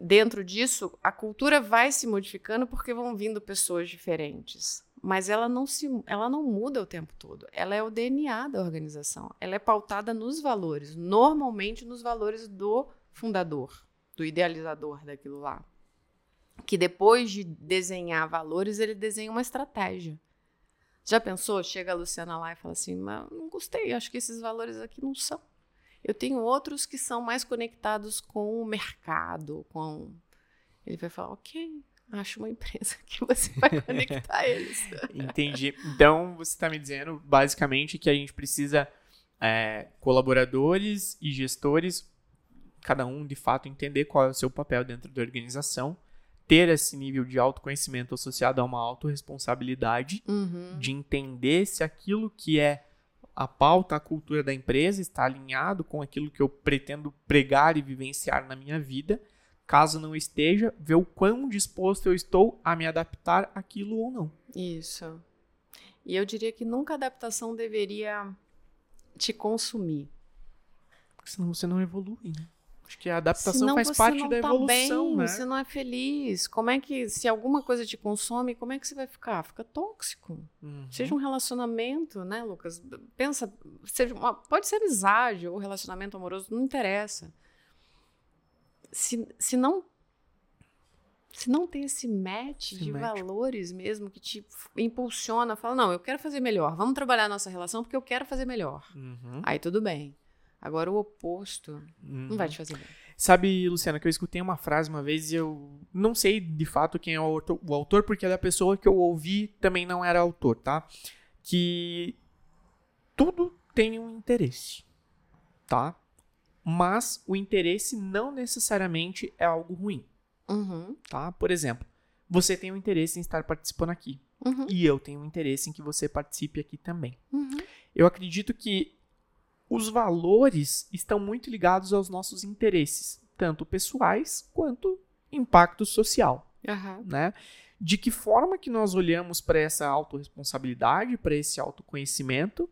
Dentro disso, a cultura vai se modificando porque vão vindo pessoas diferentes. mas ela não se ela não muda o tempo todo. Ela é o DNA da organização. Ela é pautada nos valores, normalmente nos valores do fundador, do idealizador daquilo lá. Que depois de desenhar valores, ele desenha uma estratégia. Já pensou? Chega a Luciana lá e fala assim: mas não gostei, acho que esses valores aqui não são. Eu tenho outros que são mais conectados com o mercado, com. Ele vai falar, ok, acho uma empresa [LAUGHS] que você vai conectar [LAUGHS] eles. Entendi. Então, você está me dizendo, basicamente, que a gente precisa é, colaboradores e gestores, cada um, de fato, entender qual é o seu papel dentro da organização, ter esse nível de autoconhecimento associado a uma autorresponsabilidade, uhum. de entender se aquilo que é a pauta, a cultura da empresa está alinhado com aquilo que eu pretendo pregar e vivenciar na minha vida Caso não esteja, ver o quão disposto eu estou a me adaptar àquilo ou não. Isso. E eu diria que nunca a adaptação deveria te consumir. Porque senão você não evolui, né? Acho que a adaptação senão faz parte da tá evolução, bem, né? Você não é feliz. Como é que, se alguma coisa te consome, como é que você vai ficar? Fica tóxico. Uhum. Seja um relacionamento, né, Lucas? Pensa, seja uma, pode ser amizade ou relacionamento amoroso, não interessa se, se não se não tem esse match esse de match. valores mesmo que te impulsiona, fala, não, eu quero fazer melhor, vamos trabalhar a nossa relação porque eu quero fazer melhor. Uhum. Aí tudo bem. Agora o oposto uhum. não vai te fazer bem. Sabe, Luciana, que eu escutei uma frase uma vez e eu não sei de fato quem é o autor, o autor porque da pessoa que eu ouvi também não era autor, tá? Que tudo tem um interesse, tá? mas o interesse não necessariamente é algo ruim. Uhum. Tá? Por exemplo, você tem um interesse em estar participando aqui. Uhum. E eu tenho um interesse em que você participe aqui também. Uhum. Eu acredito que os valores estão muito ligados aos nossos interesses, tanto pessoais quanto impacto social. Né? De que forma que nós olhamos para essa autorresponsabilidade, para esse autoconhecimento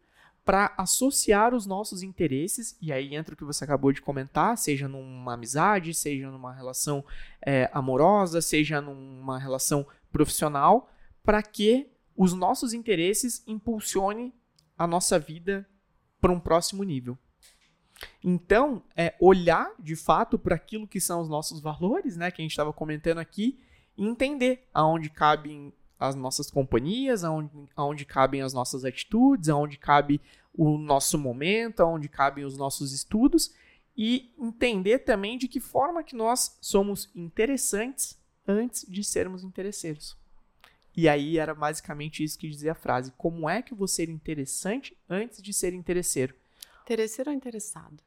para associar os nossos interesses, e aí entra o que você acabou de comentar, seja numa amizade, seja numa relação é, amorosa, seja numa relação profissional, para que os nossos interesses impulsionem a nossa vida para um próximo nível. Então, é olhar de fato para aquilo que são os nossos valores, né, que a gente estava comentando aqui, e entender aonde cabem as nossas companhias, aonde, aonde cabem as nossas atitudes, aonde cabe o nosso momento, aonde cabem os nossos estudos e entender também de que forma que nós somos interessantes antes de sermos interesseiros. E aí era basicamente isso que dizia a frase: como é que eu vou ser interessante antes de ser interesseiro? Interesseiro ou interessado?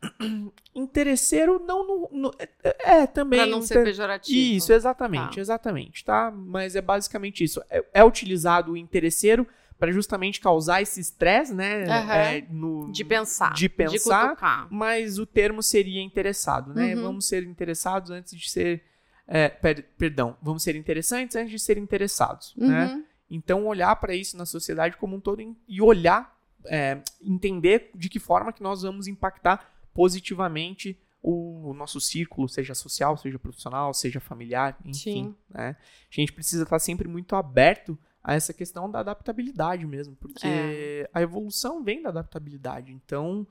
[CLEARS THROAT] interesseiro não no, no, é, é, também para não ser pejorativo isso exatamente tá. exatamente tá mas é basicamente isso é, é utilizado o interesseiro para justamente causar esse estresse né uhum. é, no, de pensar de pensar de mas o termo seria interessado né uhum. vamos ser interessados antes de ser é, per, perdão vamos ser interessantes antes de ser interessados uhum. né então olhar para isso na sociedade como um todo e olhar é, entender de que forma que nós vamos impactar positivamente o, nosso círculo, seja social, seja profissional, seja familiar, enfim. Né? A gente precisa estar sempre muito aberto a essa questão da adaptabilidade mesmo, porque é. a evolução vem da adaptabilidade. Então,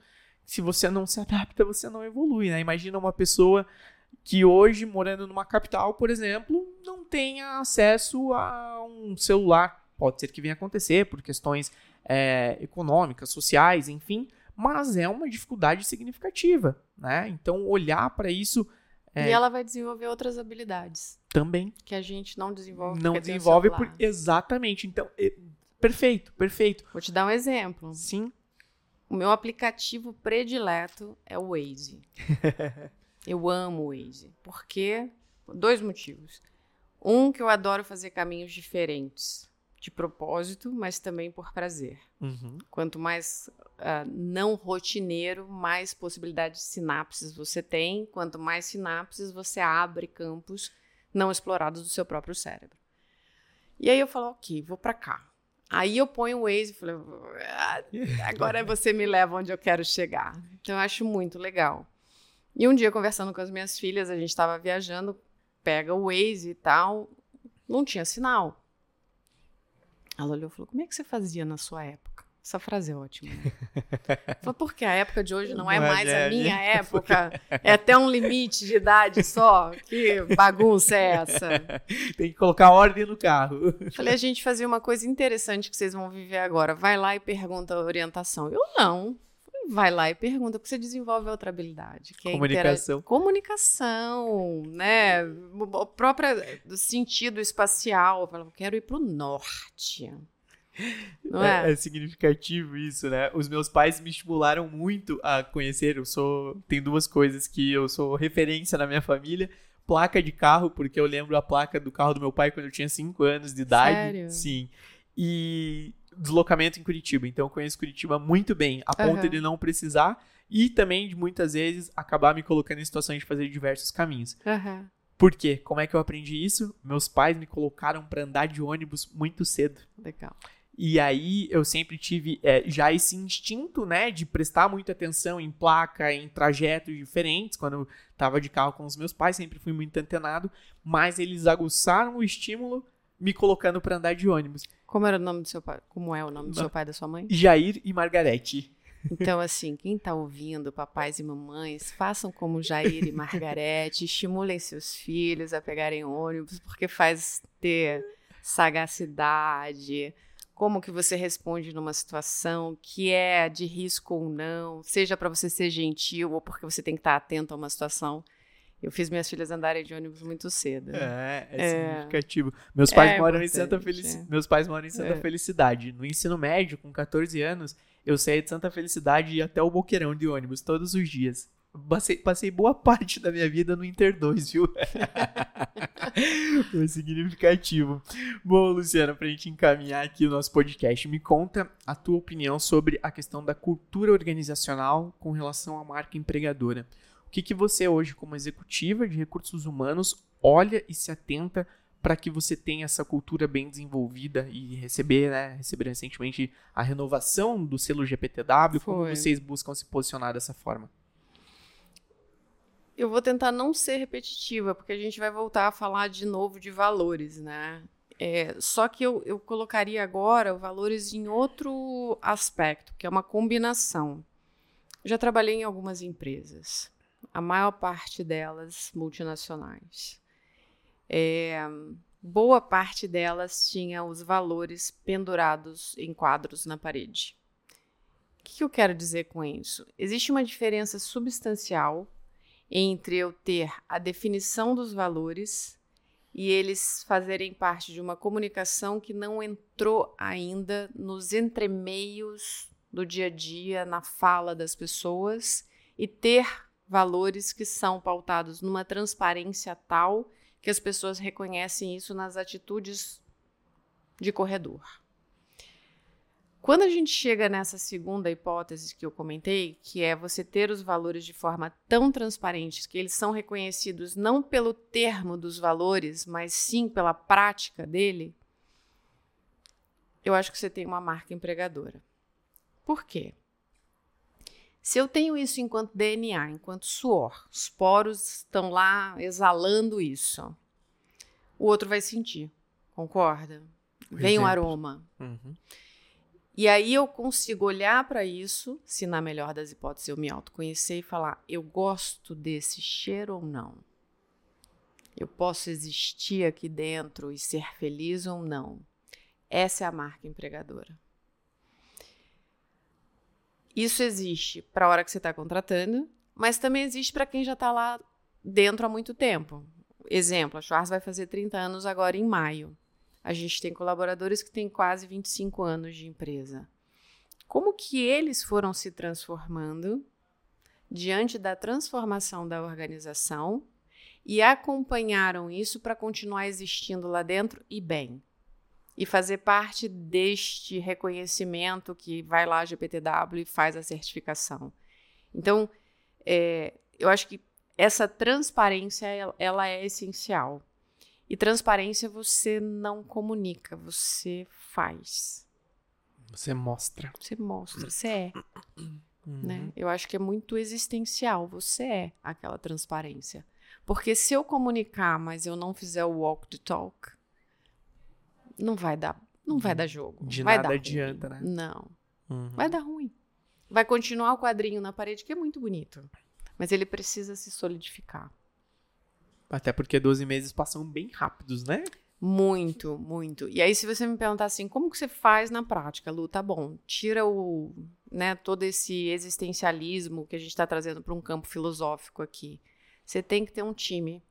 se você não se adapta, você não evolui, né? Imagina uma pessoa que hoje, morando numa capital, por exemplo, não tenha acesso a um celular. Pode ser que venha acontecer por questões é, econômicas, sociais, enfim, mas é uma dificuldade significativa, né? Então, olhar para isso. É... E ela vai desenvolver outras habilidades. Também. Que a gente não desenvolve. Não desenvolve por... Exatamente. Então, é... perfeito, perfeito. Vou te dar um exemplo. Sim. O meu aplicativo predileto é o Waze. [LAUGHS] eu amo o Waze. Por quê? Dois motivos. Um, que eu adoro fazer caminhos diferentes de propósito, mas também por prazer. Uhum. Quanto mais uh, não rotineiro, mais possibilidade de sinapses você tem. Quanto mais sinapses, você abre campos não explorados do seu próprio cérebro. E aí eu falo, ok, vou para cá. Aí eu ponho o Waze e falo, ah, agora [LAUGHS] você me leva onde eu quero chegar. Então eu acho muito legal. E um dia, conversando com as minhas filhas, a gente estava viajando, pega o Waze e tal, não tinha sinal. Ela olhou e falou: Como é que você fazia na sua época? Essa frase é ótima. Né? [LAUGHS] Foi porque a época de hoje não, é mais é, a minha [LAUGHS] época. É até um limite de idade só. Que bagunça é essa? Tem que colocar ordem no carro. Falei, a gente fazia uma coisa interessante que vocês vão viver agora. Vai lá e pergunta a orientação. Eu não. Vai lá e pergunta, porque você desenvolve outra habilidade. Que é Comunicação. Comunicação, né? O próprio sentido espacial. Eu quero ir para o norte. Não é? é? é? significativo isso, né? Os meus pais me estimularam muito a conhecer. Eu sou. Tem duas coisas que eu sou referência na minha família. Placa de carro, porque eu lembro a placa do carro do meu pai quando eu tinha 5 anos de idade. Sério? Sim. E deslocamento em Curitiba. Então eu conheço Curitiba muito bem, a ponto uhum. de não precisar e também de muitas vezes acabar me colocando em situações de fazer diversos caminhos. Uhum. Por quê? Como é que eu aprendi isso? Meus pais me colocaram para andar de ônibus muito cedo. Legal. E aí eu sempre tive é, já esse instinto, né, de prestar muita atenção em placa, em trajetos diferentes. Quando eu tava de carro com os meus pais, sempre fui muito antenado, mas eles aguçaram o estímulo me colocando para andar de ônibus. Como era o nome do seu pai? Como é o nome do seu pai e da sua mãe? Jair e Margarete. Então, assim, quem está ouvindo, papais e mamães, façam como Jair e Margarete, estimulem seus filhos a pegarem ônibus, porque faz ter sagacidade, como que você responde numa situação que é de risco ou não, seja para você ser gentil ou porque você tem que estar tá atento a uma situação. Eu fiz minhas filhas andarem de ônibus muito cedo. É, é, é significativo. Meus pais é moram em Santa Felicidade. Meus pais moram em Santa é. Felicidade. No ensino médio, com 14 anos, eu saí de Santa Felicidade e ia até o Boqueirão de ônibus todos os dias. Passei, passei boa [LAUGHS] parte da minha vida no Inter 2, viu? [LAUGHS] Foi significativo. Bom, Luciana, pra gente encaminhar aqui o nosso podcast, me conta a tua opinião sobre a questão da cultura organizacional com relação à marca empregadora que, que você hoje, como executiva de recursos humanos, olha e se atenta para que você tenha essa cultura bem desenvolvida e receber, né, receber recentemente a renovação do selo GPTW, Foi. como vocês buscam se posicionar dessa forma? Eu vou tentar não ser repetitiva, porque a gente vai voltar a falar de novo de valores, né? É, só que eu, eu colocaria agora valores em outro aspecto, que é uma combinação. Já trabalhei em algumas empresas a maior parte delas multinacionais. É, boa parte delas tinha os valores pendurados em quadros na parede. O que eu quero dizer com isso? Existe uma diferença substancial entre eu ter a definição dos valores e eles fazerem parte de uma comunicação que não entrou ainda nos entremeios do dia a dia, na fala das pessoas, e ter valores que são pautados numa transparência tal que as pessoas reconhecem isso nas atitudes de corredor. Quando a gente chega nessa segunda hipótese que eu comentei, que é você ter os valores de forma tão transparente que eles são reconhecidos não pelo termo dos valores, mas sim pela prática dele, eu acho que você tem uma marca empregadora. Por quê? Se eu tenho isso enquanto DNA, enquanto suor, os poros estão lá exalando isso, o outro vai sentir, concorda? Vem um aroma. Uhum. E aí eu consigo olhar para isso, se na melhor das hipóteses eu me autoconhecer e falar: eu gosto desse cheiro ou não? Eu posso existir aqui dentro e ser feliz ou não? Essa é a marca empregadora. Isso existe para a hora que você está contratando, mas também existe para quem já está lá dentro há muito tempo. Exemplo, a Schwarz vai fazer 30 anos agora em maio. A gente tem colaboradores que têm quase 25 anos de empresa. Como que eles foram se transformando diante da transformação da organização e acompanharam isso para continuar existindo lá dentro e bem? E fazer parte deste reconhecimento que vai lá a GPTW e faz a certificação. Então, é, eu acho que essa transparência ela é essencial. E transparência você não comunica, você faz. Você mostra. Você mostra, você é. Uhum. Né? Eu acho que é muito existencial, você é aquela transparência. Porque se eu comunicar, mas eu não fizer o walk the talk, não vai dar não vai dar jogo. De vai nada dar adianta, ruim. né? Não, Uhum. vai dar ruim. Vai continuar o quadrinho na parede, que é muito bonito. Mas ele precisa se solidificar. Até porque 12 meses passam bem rápidos, né? Muito, muito. E aí, se você me perguntar assim, como que você faz na prática, Lu? Tá bom, tira o, né, todo esse existencialismo que a gente está trazendo para um campo filosófico aqui. Você tem que ter um time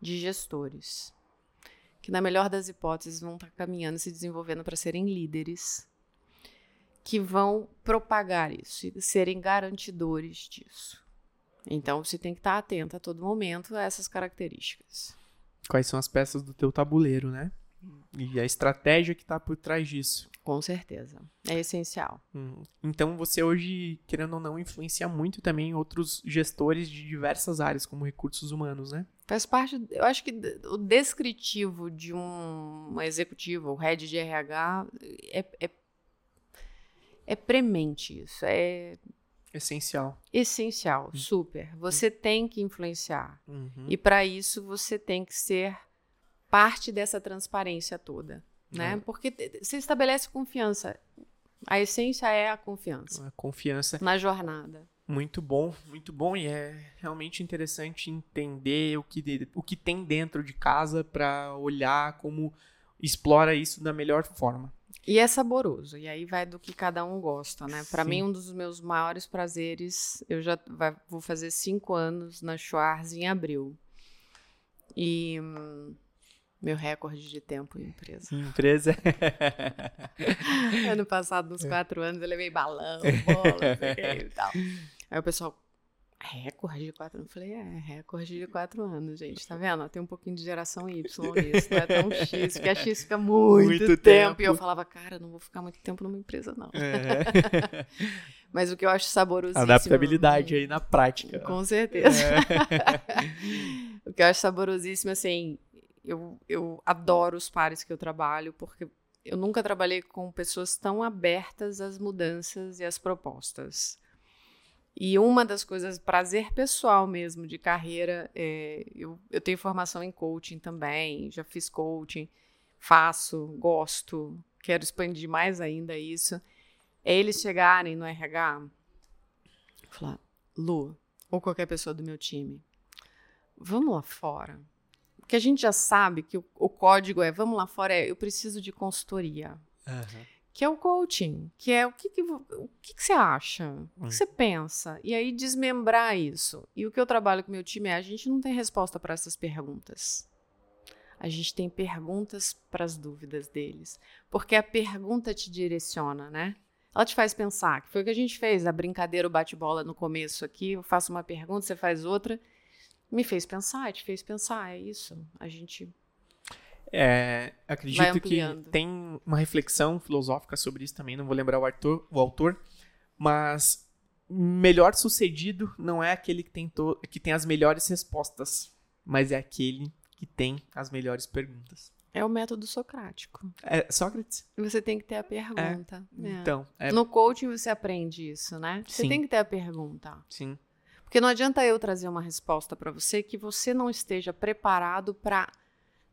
de gestores que, na melhor das hipóteses, vão estar caminhando, se desenvolvendo para serem líderes, que vão propagar isso e serem garantidores disso. Então, você tem que estar atento a todo momento a essas características. Quais são as peças do teu tabuleiro, né? E a estratégia que tá por trás disso. Com certeza. É essencial. Uhum. Então você hoje, querendo ou não, influencia muito também outros gestores de diversas áreas, como recursos humanos, né? Faz parte, eu acho que o descritivo de um, um executivo, o head de RH, é, é, é premente isso, é Essencial. essencial, super. Você tem que influenciar. Uhum. E para isso você tem que ser parte dessa transparência toda, né? Uhum. Porque você estabelece confiança. A essência é a confiança A confiança. na jornada. Muito bom, muito bom. E é realmente interessante entender o que, o que tem dentro de casa para olhar como explora isso da melhor forma. E é saboroso, e aí vai do que cada um gosta, né? Para mim, um dos meus maiores prazeres, eu já vai- vou fazer cinco anos na Schwarz em abril. E hum, meu recorde de tempo em empresa. Empresa. [LAUGHS] ano passado, É. nos quatro anos, eu levei balão, [LAUGHS] bola, e tal. Aí o pessoal, recorde de quatro anos? Eu falei, é, recorde de quatro anos, gente, tá vendo? Tem um pouquinho de geração Y nisso, não é tão X, porque a X [LAUGHS] fica muito, Muito tempo. tempo. E eu falava, cara, não vou ficar muito tempo numa empresa, não. É. Mas o que eu acho saborosíssimo... Adaptabilidade aí na prática. Com certeza. É. o que eu acho saborosíssimo, assim, eu, eu adoro os pares que eu trabalho, porque eu nunca trabalhei com pessoas tão abertas às mudanças e às propostas. E uma das coisas, prazer pessoal mesmo de carreira, é, eu, eu tenho formação em coaching também, já fiz coaching, faço, gosto, quero expandir mais ainda isso. É eles chegarem no RH falar, Lu, ou qualquer pessoa do meu time, vamos lá fora. Porque a gente já sabe que o, o código é, vamos lá fora, é, eu preciso de consultoria Aham. que é o coaching, que é o que, que o que, que você acha, o que você pensa, e aí desmembrar isso. E o que eu trabalho com o meu time é a gente não tem resposta para essas perguntas. A gente tem perguntas para as dúvidas deles, porque a pergunta te direciona, né? Ela te faz pensar, que foi o que a gente fez, a brincadeira, o bate-bola no começo aqui, eu faço uma pergunta, você faz outra, me fez pensar, te fez pensar, é isso. A gente É, acredito que tem uma reflexão filosófica sobre isso também, não vou lembrar o autor, o autor mas melhor sucedido não é aquele que tem, que tem as melhores respostas, mas é aquele que tem as melhores perguntas. é o método socrático. É Sócrates? Você tem que ter a pergunta. É. Então, é, No coaching você aprende isso, né? Você Sim. tem que ter a pergunta. sim. Porque não adianta eu trazer uma resposta para você que você não esteja preparado para.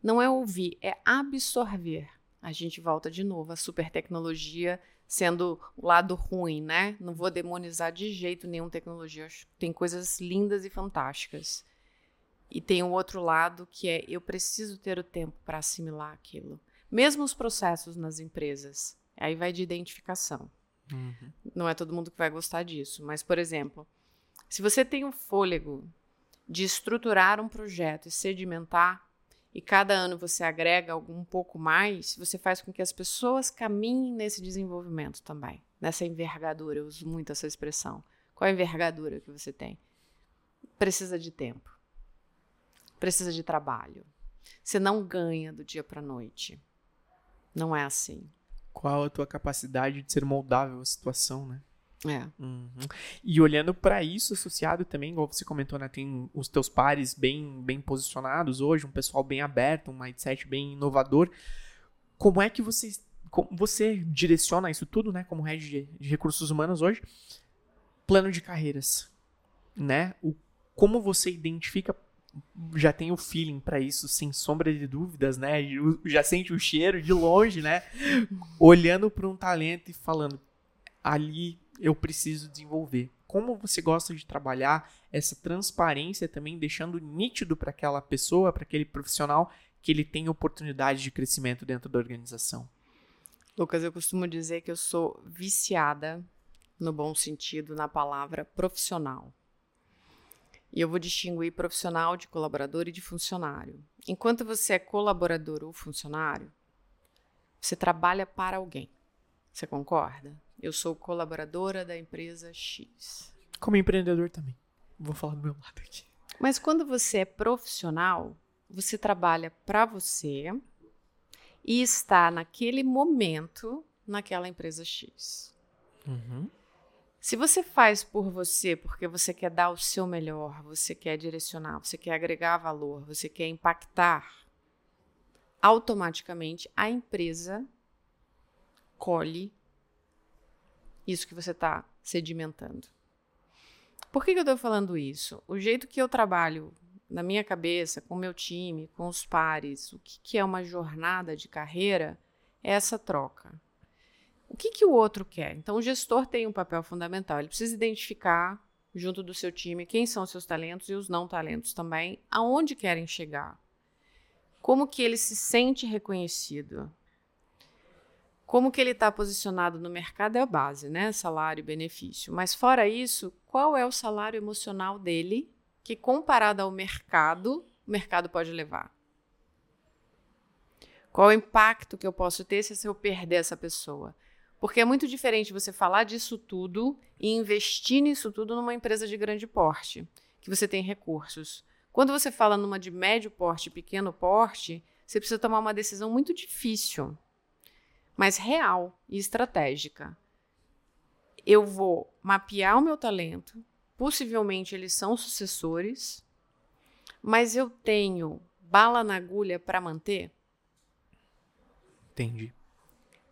Não é ouvir, é absorver. A gente volta de novo à super tecnologia sendo o lado ruim, né? Não vou demonizar de jeito nenhum tecnologia. Tem coisas lindas e fantásticas. E tem o outro lado que é eu preciso ter o tempo para assimilar aquilo. Mesmo os processos nas empresas. Aí vai de identificação. Uhum. Não é todo mundo que vai gostar disso, mas, por exemplo, se você tem o fôlego de estruturar um projeto e sedimentar, e cada ano você agrega algum um pouco mais, você faz com que as pessoas caminhem nesse desenvolvimento também, nessa envergadura. Eu uso muito essa expressão. Qual a envergadura que você tem? Precisa de tempo. Precisa de trabalho. Você não ganha do dia para noite. Não é assim. Qual a tua capacidade de ser moldável à situação, né? É. Uhum. E olhando para isso associado também, igual você comentou, né, tem os teus pares bem bem posicionados hoje, um pessoal bem aberto, um mindset bem inovador. Como é que você como você direciona isso tudo, né, como head de, de recursos humanos hoje? Plano de carreiras, né? O como você identifica já tem o feeling para isso, sem sombra de dúvidas, né? Já sente o cheiro de longe, né? [LAUGHS] Olhando para um talento e falando: ali eu preciso desenvolver. Como você gosta de trabalhar essa transparência também, deixando nítido para aquela pessoa, para aquele profissional, que ele tem oportunidade de crescimento dentro da organização. Lucas, eu costumo dizer que eu sou viciada, no bom sentido, na palavra profissional. E eu vou distinguir profissional de colaborador e de funcionário. Enquanto você é colaborador ou funcionário, você trabalha para alguém. Você concorda? Eu sou colaboradora da empresa X. Como empreendedor também. Vou falar do meu lado aqui. Mas quando você é profissional, você trabalha para você e está naquele momento naquela empresa X. Uhum. Se você faz por você porque você quer dar o seu melhor, você quer direcionar, você quer agregar valor, você quer impactar, automaticamente a empresa colhe isso que você está sedimentando. Por que, que eu estou falando isso? O jeito que eu trabalho na minha cabeça, com o meu time, com os pares, o que, que é uma jornada de carreira, é essa troca. O que, que o outro quer? Então, o gestor tem um papel fundamental. Ele precisa identificar, junto do seu time, quem são os seus talentos e os não talentos também, aonde querem chegar. Como que ele se sente reconhecido. Como que ele está posicionado no mercado é a base, né? Salário e benefício. Mas fora isso, qual é o salário emocional dele que, comparado ao mercado, o mercado pode levar? Qual o impacto que eu posso ter se eu perder essa pessoa? Porque é muito diferente você falar disso tudo e investir nisso tudo numa empresa de grande porte, que você tem recursos. Quando você fala numa de médio porte, pequeno porte, você precisa tomar uma decisão muito difícil, mas real e estratégica. Eu vou mapear o meu talento, Possivelmente eles são sucessores, mas eu tenho bala na agulha para manter? Entendi.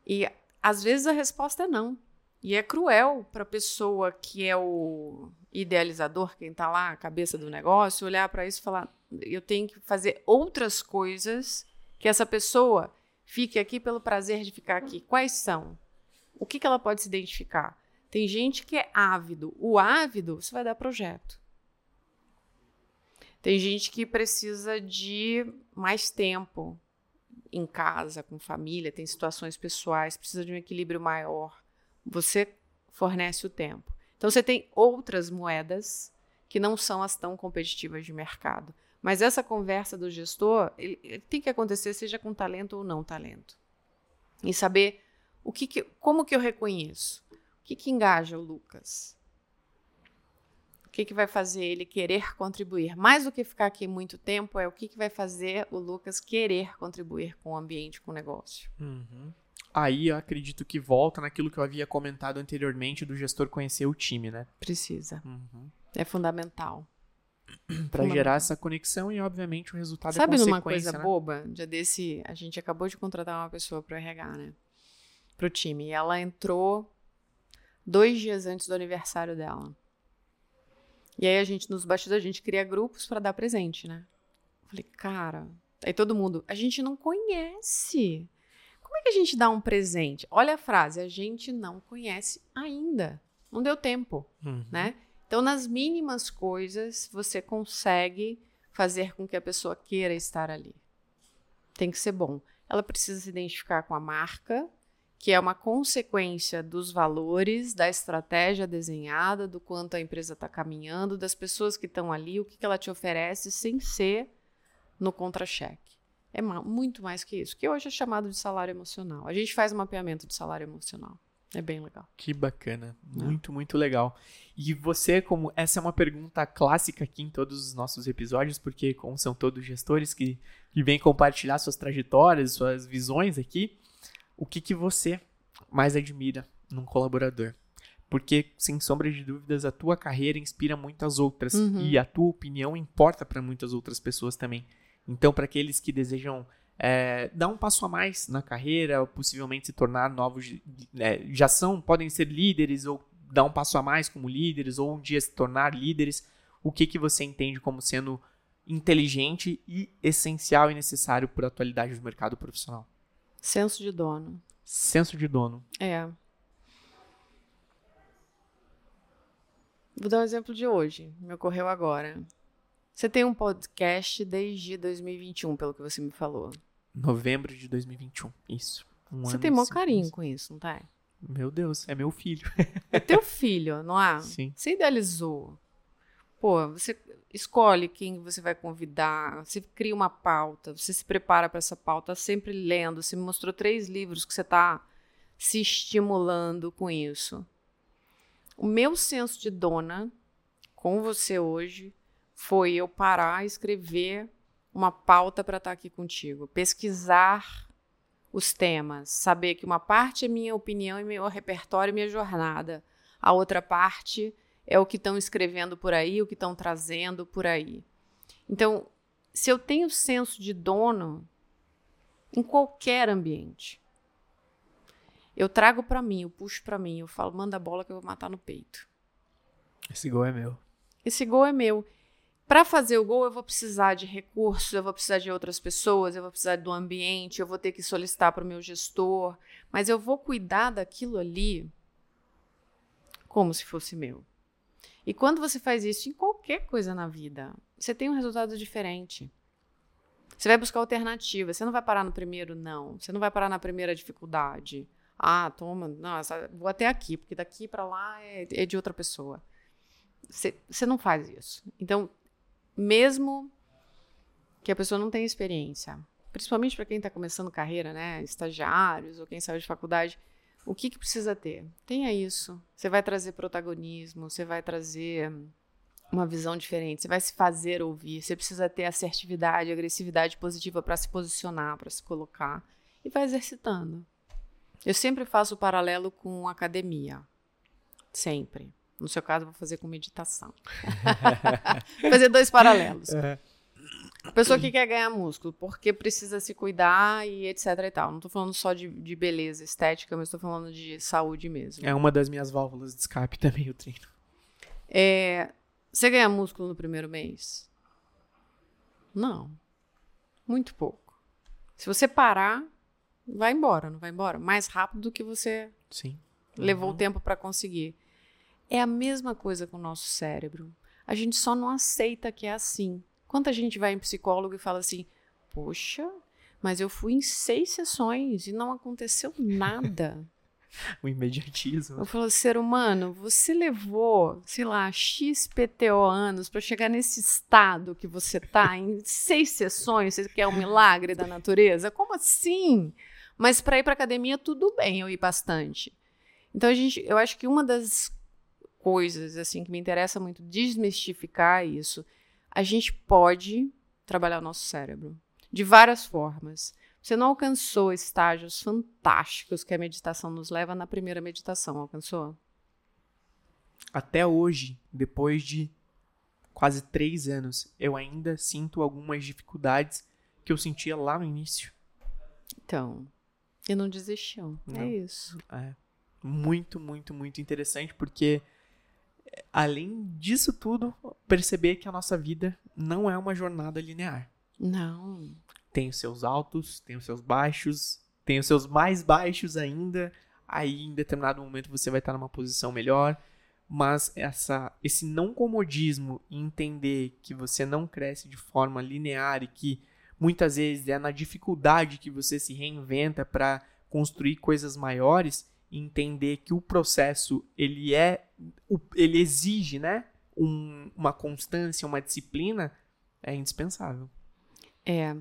E às vezes a resposta é não. E é cruel para a pessoa que é o idealizador, quem está lá, a cabeça do negócio, olhar para isso e falar: eu tenho que fazer outras coisas que essa pessoa fique aqui pelo prazer de ficar aqui. Quais são? O que, que ela pode se identificar? Tem gente que é ávido. O ávido, você vai dar projeto. Tem gente que precisa de mais tempo em casa, com família, tem situações pessoais, precisa de um equilíbrio maior. Você fornece o tempo. Então você tem outras moedas que não são as tão competitivas de mercado. Mas essa conversa do gestor ele, ele tem que acontecer, seja com talento ou não talento. E saber o que, que como que eu reconheço. O que, que engaja o Lucas? O que, que vai fazer ele querer contribuir? Mais do que ficar aqui muito tempo, é o que, que vai fazer o Lucas querer contribuir com o ambiente, com o negócio. Uhum. Aí eu acredito que volta naquilo que eu havia comentado anteriormente do gestor conhecer o time, né? Precisa. Uhum. É fundamental. Para gerar essa conexão e, obviamente, o resultado Sabe é Sabe numa coisa né? boba? Já desse, a gente acabou de contratar uma pessoa para o RH, né? Para o time. E ela entrou dois dias antes do aniversário dela. E aí a gente, nos bastidores, a gente cria grupos para dar presente, né? Falei, cara. Aí todo mundo, a gente não conhece. Como é que a gente dá um presente? Olha a frase, a gente não conhece ainda. Não deu tempo, uhum. né? Então, nas mínimas coisas, você consegue fazer com que a pessoa queira estar ali. Tem que ser bom. Ela precisa se identificar com a marca, que é uma consequência dos valores, da estratégia desenhada, do quanto a empresa está caminhando, das pessoas que estão ali, o que, que ela te oferece, sem ser no contra-cheque. É muito mais que isso, que hoje é chamado de salário emocional. A gente faz um mapeamento de salário emocional. É bem legal. Que bacana. É. Muito, é. muito legal. E você, como. Essa é uma pergunta clássica aqui em todos os nossos episódios, porque, como são todos gestores que, que vêm compartilhar suas trajetórias, suas visões aqui, o que, que você mais admira num colaborador. Porque, sem sombra de dúvidas, a tua carreira inspira muitas outras. Uhum. E a tua opinião importa para muitas outras pessoas também. Então, para aqueles que desejam é, dar um passo a mais na carreira, possivelmente se tornar novos. É, já são, podem ser líderes, ou dar um passo a mais como líderes, ou um dia se tornar líderes, o que, que você entende como sendo inteligente e essencial e necessário para a atualidade do mercado profissional? Senso de dono. Senso de dono. É. Vou dar um exemplo de hoje, me ocorreu agora. Você tem um podcast desde 2021, pelo que você me falou. Novembro de 2021, isso. Um você tem maior carinho meses. com isso, não tá? Meu Deus, é meu filho. É teu filho, não é? [LAUGHS] Sim. Você idealizou. Pô, você escolhe quem você vai convidar, você cria uma pauta, você se prepara para essa pauta sempre lendo. Você me mostrou três livros que você está se estimulando com isso. O meu senso de dona com você hoje foi eu parar e escrever uma pauta para estar tá aqui contigo, pesquisar os temas, saber que uma parte é minha opinião e meu repertório e minha jornada, a outra parte é o que estão escrevendo por aí, o que estão trazendo por aí. Então, se eu tenho senso de dono em qualquer ambiente, eu trago para mim, eu puxo para mim, eu falo, manda a bola que eu vou matar no peito. Esse gol é meu. Esse gol é meu. Para fazer o gol, eu vou precisar de recursos, eu vou precisar de outras pessoas, eu vou precisar do ambiente, eu vou ter que solicitar para o meu gestor, mas eu vou cuidar daquilo ali como se fosse meu. E quando você faz isso em qualquer coisa na vida, você tem um resultado diferente. Você vai buscar alternativa. Você não vai parar no primeiro não. Você não vai parar na primeira dificuldade. Ah, toma, não, vou até aqui, porque daqui para lá é, é, de outra pessoa. Você, você não faz isso. Então, mesmo que a pessoa não tenha experiência, principalmente para quem está começando carreira, né, estagiários ou quem saiu de faculdade, o que, que precisa ter? Tenha isso. Você vai trazer protagonismo, você vai trazer uma visão diferente, você vai se fazer ouvir, você precisa ter assertividade, agressividade positiva para se posicionar, para se colocar e vai exercitando. Eu sempre faço o paralelo com academia. Sempre. No seu caso, vou fazer com meditação. [LAUGHS] fazer dois paralelos. Uhum. Pessoa que quer ganhar músculo, porque precisa se cuidar e etc e tal. Não tô falando só de, de beleza estética, mas tô falando de saúde mesmo. É uma das minhas válvulas de escape também, o treino. É, você ganha músculo no primeiro mês? Não. Muito pouco. Se você parar, vai embora, não vai embora. Mais rápido do que você Sim. levou uhum. tempo para conseguir. É a mesma coisa com o nosso cérebro. A gente só não aceita que é assim. Quanta gente vai em psicólogo e fala assim: Poxa, mas eu fui em seis sessões e não aconteceu nada. [LAUGHS] o imediatismo. Eu falo, ser humano, você levou, sei lá, XPTO anos para chegar nesse estado que você tá em seis sessões, você quer um milagre da natureza? Como assim? Mas para ir para academia tudo bem, eu ir bastante. Então a gente, eu acho que uma das coisas assim que me interessa muito desmistificar isso a gente pode trabalhar o nosso cérebro de várias formas. Você não alcançou estágios fantásticos que a meditação nos leva na primeira meditação, alcançou? Até hoje, depois de quase três anos, eu ainda sinto algumas dificuldades que eu sentia lá no início. Então, e não desistiu. É não. É isso. É muito, muito, muito interessante porque além disso tudo, perceber que a nossa vida não é uma jornada linear. Não. Tem os seus altos, tem os seus baixos, tem os seus mais baixos ainda. Aí, em determinado momento, você vai estar numa posição melhor. Mas essa, esse não comodismo e entender que você não cresce de forma linear e que muitas vezes é na dificuldade que você se reinventa para construir coisas maiores, entender que o processo ele é ele exige né um, uma constância uma disciplina é indispensável. É.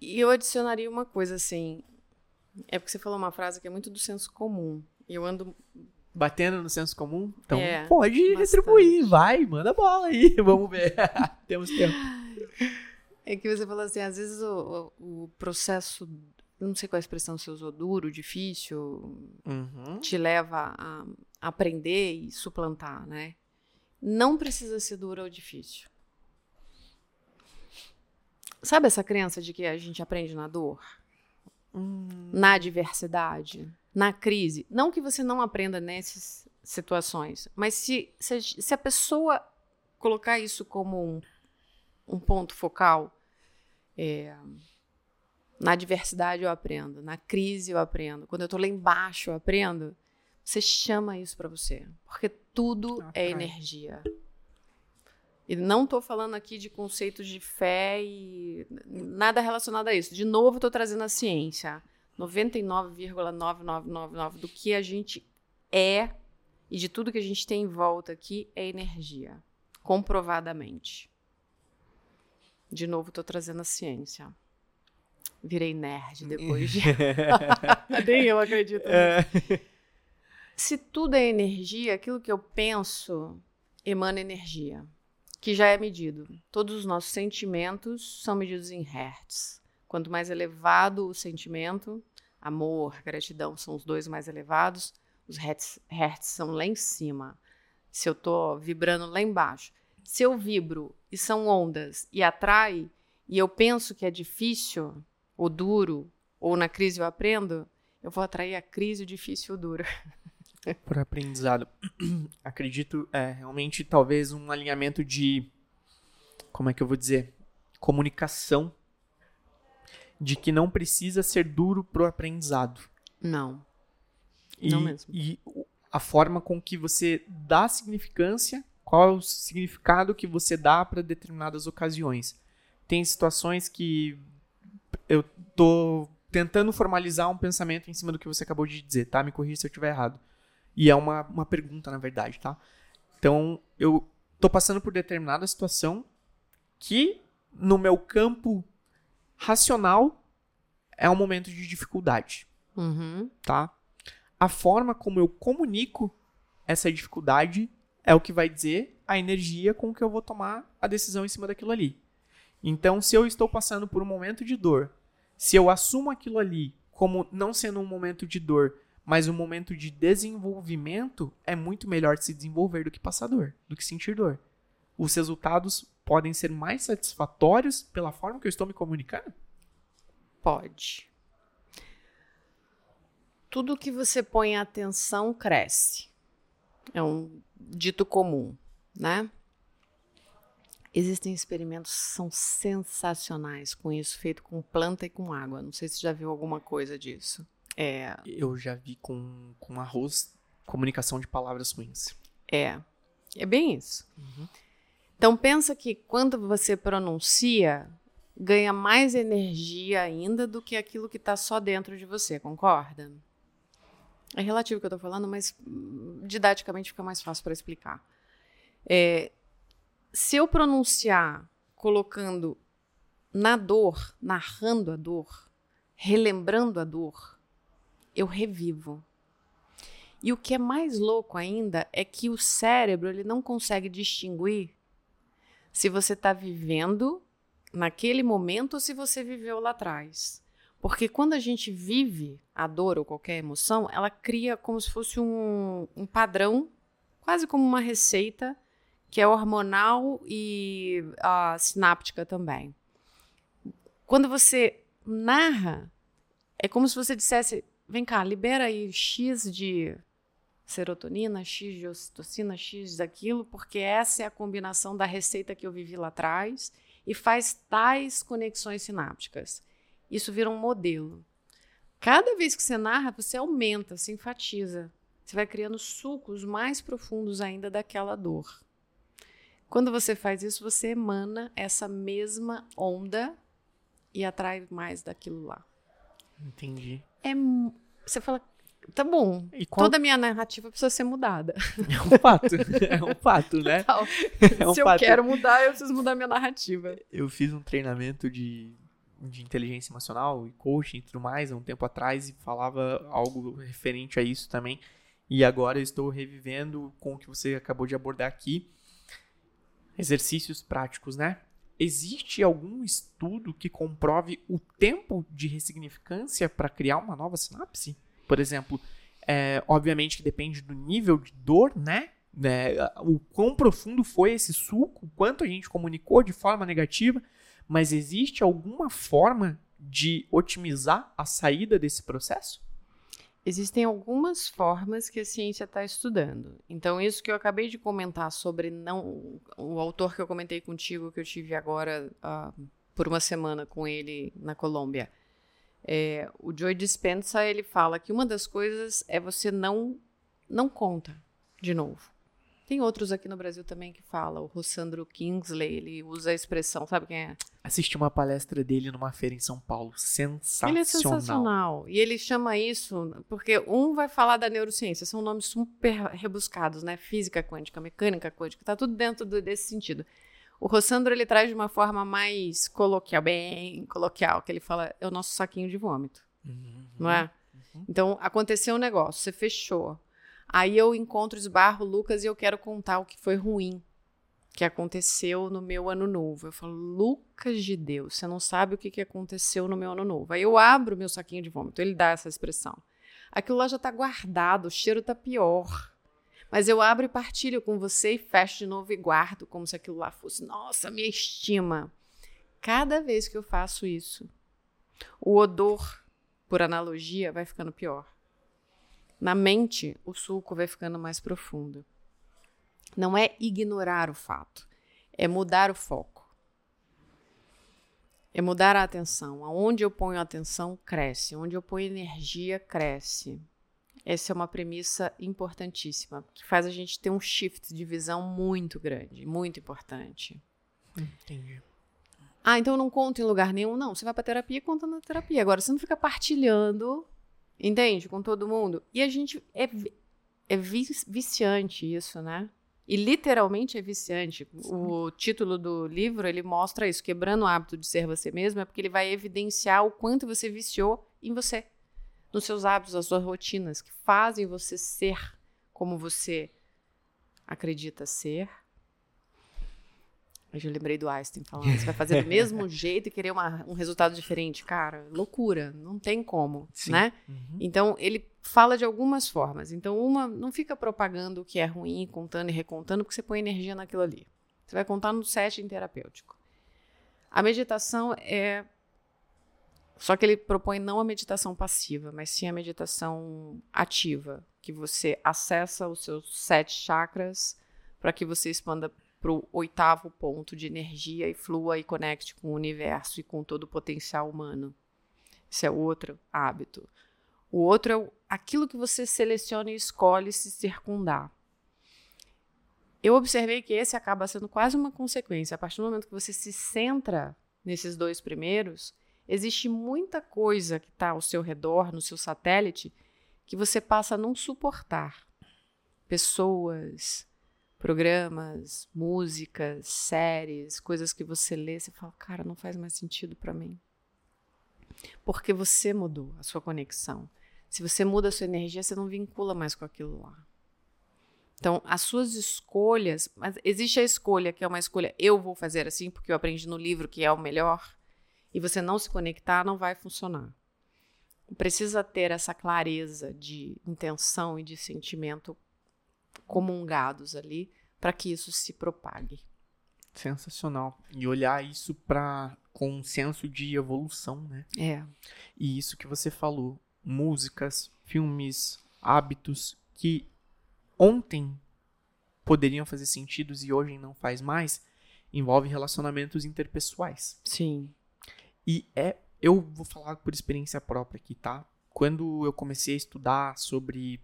E eu adicionaria uma coisa assim é porque você falou uma frase que é muito do senso comum. Eu ando batendo no senso comum? Então é, pode bastante. retribuir vai manda bola aí [LAUGHS] vamos ver. [LAUGHS] Temos tempo. É que você falou assim às vezes o, o processo não sei qual a expressão você usou, duro, difícil, uhum. te leva a aprender e suplantar, né? Não precisa ser duro ou difícil. Sabe essa crença de que a gente aprende na dor? Hum. Na adversidade? Na crise? Não que você não aprenda nessas situações, mas se, se, se a pessoa colocar isso como um um ponto focal. É, na adversidade eu aprendo, na crise eu aprendo, quando eu tô lá embaixo eu aprendo. Você chama isso para você, porque tudo ah, é energia. E não estou falando aqui de conceitos de fé e nada relacionado a isso. De novo, estou trazendo a ciência. 99,9999 do que a gente é e de tudo que a gente tem em volta aqui é energia, comprovadamente. De novo, estou trazendo a ciência. Virei nerd depois de. [LAUGHS] Nem eu acredito. [LAUGHS] É. [LAUGHS] Se tudo é energia, aquilo que eu penso emana energia, que já é medido. Todos os nossos sentimentos são medidos em hertz. Quanto mais elevado o sentimento, amor, gratidão são os dois mais elevados, os hertz, hertz são lá em cima. Se eu estou vibrando lá embaixo. Se eu vibro e são ondas e atrai, e eu penso que é difícil, ou duro, ou na crise eu aprendo, eu vou atrair a crise, o difícil, o duro. [LAUGHS] Por aprendizado. [CLEARS THROAT] Acredito, é, realmente, talvez um alinhamento de. Como é que eu vou dizer? Comunicação de que não precisa ser duro pro aprendizado. Não. E, não mesmo. E a forma com que você dá significância, qual é o significado que você dá para determinadas ocasiões. Tem situações que eu tô tentando formalizar um pensamento em cima do que você acabou de dizer, tá? Me corrija se eu estiver errado. E é uma, uma pergunta, na verdade, tá? Então, eu tô passando por determinada situação que, no meu campo racional é um momento de dificuldade. Uhum. Tá? A forma como eu comunico essa dificuldade é o que vai dizer a energia com que eu vou tomar a decisão em cima daquilo ali. Então, se eu estou passando por um momento de dor, se eu assumo aquilo ali como não sendo um momento de dor, mas um momento de desenvolvimento, é muito melhor se desenvolver do que passar dor, do que sentir dor. Os resultados podem ser mais satisfatórios pela forma que eu estou me comunicando? Pode. Tudo que você põe atenção cresce. É um dito comum, né? Existem experimentos que são sensacionais com isso, feito com planta e com água. Não sei se já viu alguma coisa disso. É... Eu já vi com, com arroz, comunicação de palavras ruins. É, é bem isso. Uhum. Então pensa que quando você pronuncia, ganha mais energia ainda do que aquilo que está só dentro de você, concorda? É relativo o que eu estou falando, mas hum, didaticamente fica mais fácil para explicar. É, se eu pronunciar colocando na dor, narrando a dor, relembrando a dor, eu revivo. E o que é mais louco ainda é que o cérebro ele não consegue distinguir se você está vivendo naquele momento ou se você viveu lá atrás. Porque quando a gente vive a dor ou qualquer emoção, ela cria como se fosse um, um padrão, quase como uma receita, que é hormonal e uh, sináptica também. Quando você narra, é como se você dissesse: vem cá, libera aí X de serotonina, X de ocitocina, X daquilo, porque essa é a combinação da receita que eu vivi lá atrás e faz tais conexões sinápticas. Isso vira um modelo. Cada vez que você narra, você aumenta, se enfatiza. Você vai criando sucos mais profundos ainda daquela dor. Quando você faz isso, você emana essa mesma onda e atrai mais daquilo lá. Entendi. É, você fala, Tá bom. Qual... Toda a minha narrativa precisa ser mudada. É um fato. É um fato, né? [LAUGHS] É um Se fato. eu quero mudar, eu preciso mudar minha narrativa. Eu fiz um treinamento de, de inteligência emocional e coaching e tudo mais há um tempo atrás e falava algo referente a isso também. E agora eu estou revivendo com o que você acabou de abordar aqui. Exercícios práticos, né? Existe algum estudo que comprove o tempo de ressignificância para criar uma nova sinapse? Por exemplo, é, obviamente que depende do nível de dor, né? né? O quão profundo foi esse suco, quanto a gente comunicou de forma negativa, mas existe alguma forma de otimizar a saída desse processo? Existem algumas formas que a ciência está estudando. Então, isso que eu acabei de comentar sobre não o autor que eu comentei contigo, que eu tive agora uh, por uma semana com ele na Colômbia, é, o Joy Dispenza ele fala que uma das coisas é você não não conta de novo. Tem outros aqui no Brasil também que falam. O Rossandro Kingsley, ele usa a expressão, sabe quem é? Assisti uma palestra dele numa feira em São Paulo. Sensacional. Ele é sensacional. E ele chama isso, porque um vai falar da neurociência, são nomes super rebuscados, né? Física quântica, mecânica quântica, tá tudo dentro do, desse sentido. O Rossandro, ele traz de uma forma mais coloquial, bem coloquial, que ele fala, é o nosso saquinho de vômito. Uhum. Não é? Uhum. Então, aconteceu um negócio, você fechou Aí eu encontro, esbarro Lucas e eu quero contar o que foi ruim que aconteceu no meu ano novo. Eu falo, Lucas de Deus, você não sabe o que, que aconteceu no meu ano novo. Aí eu abro meu saquinho de vômito, ele dá essa expressão. Aquilo lá já está guardado, o cheiro está pior. Mas eu abro e partilho com você e fecho de novo e guardo como se aquilo lá fosse, nossa, minha estima. Cada vez que eu faço isso, o odor, por analogia, vai ficando pior. Na mente, o sulco vai ficando mais profundo. Não é ignorar o fato, é mudar o foco. É mudar a atenção. Aonde eu ponho a atenção, cresce. Onde eu ponho energia, cresce. Essa é uma premissa importantíssima, que faz a gente ter um shift de visão muito grande, muito importante. Entendi. Ah, então não conto em lugar nenhum. Não, você vai para terapia e conta na terapia. Agora, você não fica partilhando Entende? Com todo mundo. E a gente. É, é viciante isso, né? E literalmente é viciante. Sim. O título do livro, ele mostra isso. Quebrando o hábito de ser você mesmo, é porque ele vai evidenciar o quanto você viciou em você. Nos seus hábitos, nas suas rotinas, que fazem você ser como você acredita ser eu já lembrei do Einstein falando, você vai fazer do mesmo [LAUGHS] jeito e querer uma, um resultado diferente. Cara, loucura, não tem como, Sim. né? Uhum. Então, ele fala de algumas formas. Então, uma, não fica propagando o que é ruim, contando e recontando, porque você põe energia naquilo ali. Você vai contar no setting terapêutico. A meditação é... Só que ele propõe não a meditação passiva, mas sim a meditação ativa, que você acessa os seus sete chakras para que você expanda para o oitavo ponto de energia e flua e conecte com o universo e com todo o potencial humano. Esse é outro hábito. O outro é aquilo que você seleciona e escolhe se circundar. Eu observei que esse acaba sendo quase uma consequência. A partir do momento que você se centra nesses dois primeiros, existe muita coisa que está ao seu redor, no seu satélite, que você passa a não suportar. Pessoas, programas, músicas, séries, coisas que você lê, você fala, cara, não faz mais sentido para mim. Porque você mudou a sua conexão. Se você muda a sua energia, você não vincula mais com aquilo lá. Então, as suas escolhas, mas existe a escolha que é uma escolha, eu vou fazer assim porque eu aprendi no livro que é o melhor, e você não se conectar, não vai funcionar. Precisa ter essa clareza de intenção e de sentimento comungados ali para que isso se propague. Sensacional. E olhar isso para com um senso de evolução, né? É. E isso que você falou, músicas, filmes, hábitos que ontem poderiam fazer sentido e hoje não faz mais, envolve relacionamentos interpessoais. Sim. E é, eu vou falar por experiência própria aqui, tá? Quando eu comecei a estudar sobre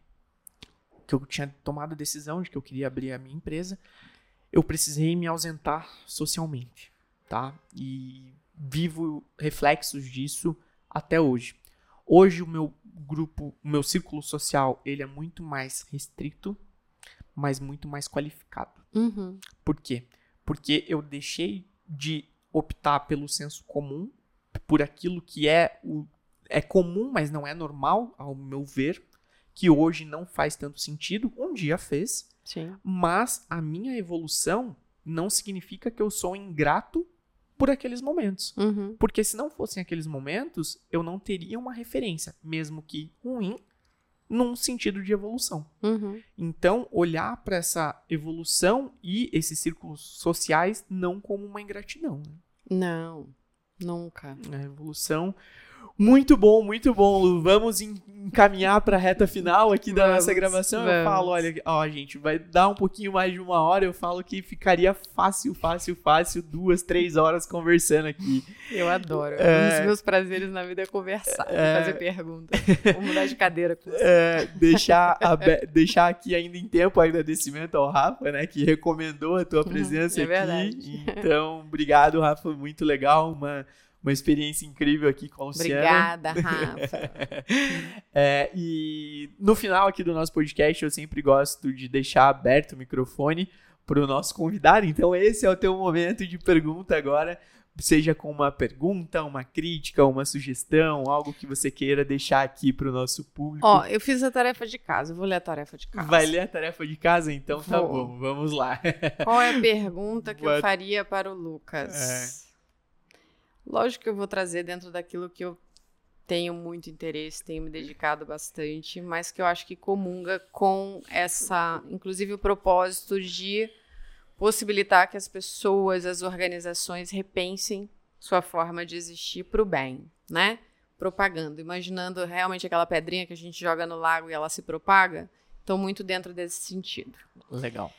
que eu tinha tomado a decisão de que eu queria abrir a minha empresa, eu precisei me ausentar socialmente, tá? E vivo reflexos disso até hoje. Hoje o meu grupo, o meu círculo social, ele é muito mais restrito, mas muito mais qualificado. Uhum. Por quê? Porque eu deixei de optar pelo senso comum, por aquilo que é o é comum, mas não é normal, ao meu ver, que hoje não faz tanto sentido, um dia fez. Sim. Mas a minha evolução não significa que eu sou ingrato por aqueles momentos. Uhum. Porque se não fossem aqueles momentos, eu não teria uma referência, mesmo que ruim, num sentido de evolução. Uhum. Então, olhar para essa evolução e esses círculos sociais não como uma ingratidão. Né? Não, nunca. A evolução Muito bom, muito bom, Lu. Vamos encaminhar para a reta final aqui da Vamos, nossa gravação. Eu vamos. falo, olha, ó, gente, vai dar um pouquinho mais de uma hora. Eu falo que ficaria fácil, fácil, fácil, duas, três horas conversando aqui. Eu adoro. É. Um dos meus prazeres na vida é conversar, É. fazer perguntas. Vou mudar de cadeira com você. É, deixar, abe- deixar aqui ainda em tempo o agradecimento ao Rafa, né, que recomendou a tua presença é aqui. verdade. Então, obrigado, Rafa, muito legal, uma, uma experiência incrível aqui com a Luciana. Obrigada, Rafa. [LAUGHS] É, e no final aqui do nosso podcast, eu sempre gosto de deixar aberto o microfone para o nosso convidado. Então, esse é o teu momento de pergunta agora. Seja com uma pergunta, uma crítica, uma sugestão, algo que você queira deixar aqui para o nosso público. Ó, eu fiz a tarefa de casa, eu vou ler a tarefa de casa. Vai ler a tarefa de casa? Então tá Vou. bom, vamos lá. Qual é a pergunta que eu faria para o Lucas? Lógico que eu vou trazer dentro daquilo que eu tenho muito interesse, tenho me dedicado bastante, mas que eu acho que comunga com essa, inclusive o propósito de possibilitar que as pessoas, as organizações repensem sua forma de existir para o bem, né? Propagando, imaginando realmente aquela pedrinha que a gente joga no lago e ela se propaga. Estou muito dentro desse sentido. Legal.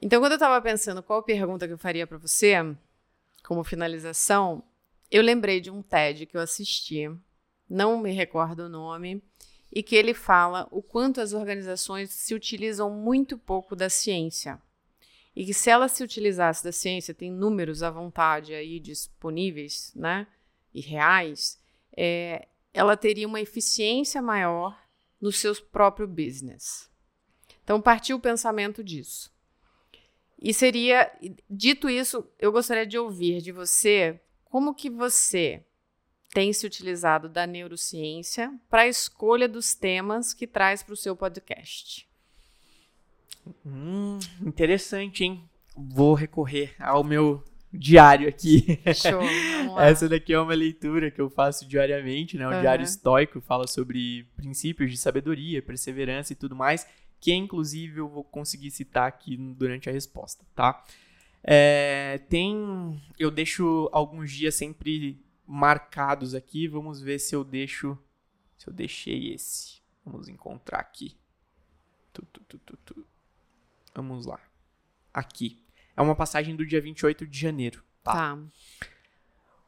Então, quando eu estava pensando qual pergunta que eu faria para você, como finalização, eu lembrei de um TED que eu assisti, não me recordo o nome, e que ele fala o quanto as organizações se utilizam muito pouco da ciência. E que se ela se utilizasse da ciência, tem números à vontade aí disponíveis, né, e reais, é, ela teria uma eficiência maior no seu próprio business. Então, partiu o pensamento disso. E seria, dito isso, eu gostaria de ouvir de você como que você tem se utilizado da neurociência para a escolha dos temas que traz para o seu podcast. Hum, interessante, hein? Vou recorrer ao meu diário aqui. Show. [LAUGHS] Essa daqui é uma leitura que eu faço diariamente, né? O Aham. diário estoico fala sobre princípios de sabedoria, perseverança e tudo mais, que inclusive eu vou conseguir citar aqui durante a resposta, tá? É, tem, eu deixo alguns dias sempre marcados aqui. Vamos ver se eu deixo, se eu deixei esse. Vamos encontrar aqui. Tu, tu, tu. Vamos lá. Aqui. É uma passagem do dia 28 de janeiro. Tá.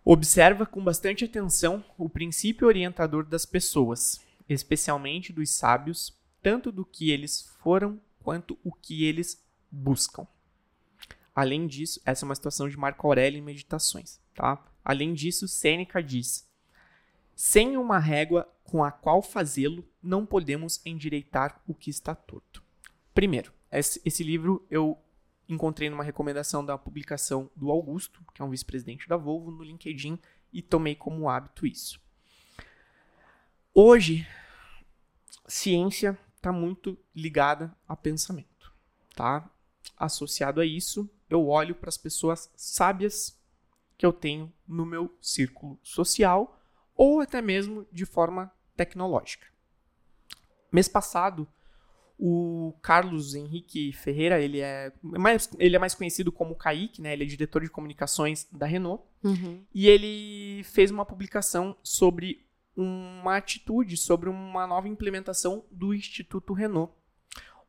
Observa com bastante atenção o princípio orientador das pessoas, especialmente dos sábios, tanto do que eles foram quanto o que eles buscam. Além disso, essa é uma situação de Marco Aurélio em Meditações, tá? Além disso, Sêneca diz: Sem uma régua com a qual fazê-lo, não podemos endireitar o que está torto. Primeiro, esse, livro eu encontrei numa recomendação da publicação do Augusto, que é um vice-presidente da Volvo, no LinkedIn e tomei como hábito isso. Hoje, ciência está muito ligada a pensamento, tá? Associado a isso, eu olho para as pessoas sábias que eu tenho no meu círculo social ou até mesmo de forma tecnológica. Mês passado, o Carlos Henrique Ferreira, ele é mais, ele é mais conhecido como Kaique, né? Ele é diretor de comunicações da Renault. Uhum. E ele fez uma publicação sobre uma atitude, sobre uma nova implementação do Instituto Renault,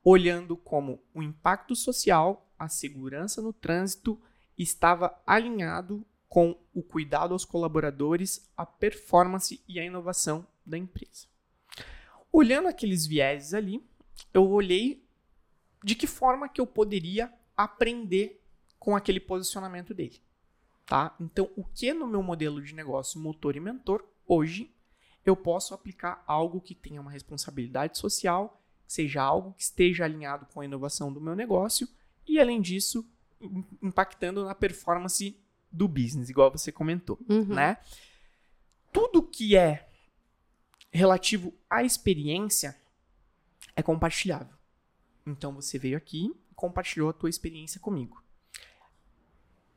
olhando como o impacto social, a segurança no trânsito estava alinhado com o cuidado aos colaboradores, a performance e a inovação da empresa. Olhando aqueles vieses ali, eu olhei de que forma que eu poderia aprender com aquele posicionamento dele tá? Então, o que no meu modelo de negócio motor e mentor hoje eu posso aplicar algo que tenha uma responsabilidade social, seja algo que esteja alinhado com a inovação do meu negócio e além disso im- impactando na performance do business, igual você comentou, Uhum. né? Tudo que é relativo à experiência é compartilhável. Então você veio aqui e compartilhou a tua experiência comigo.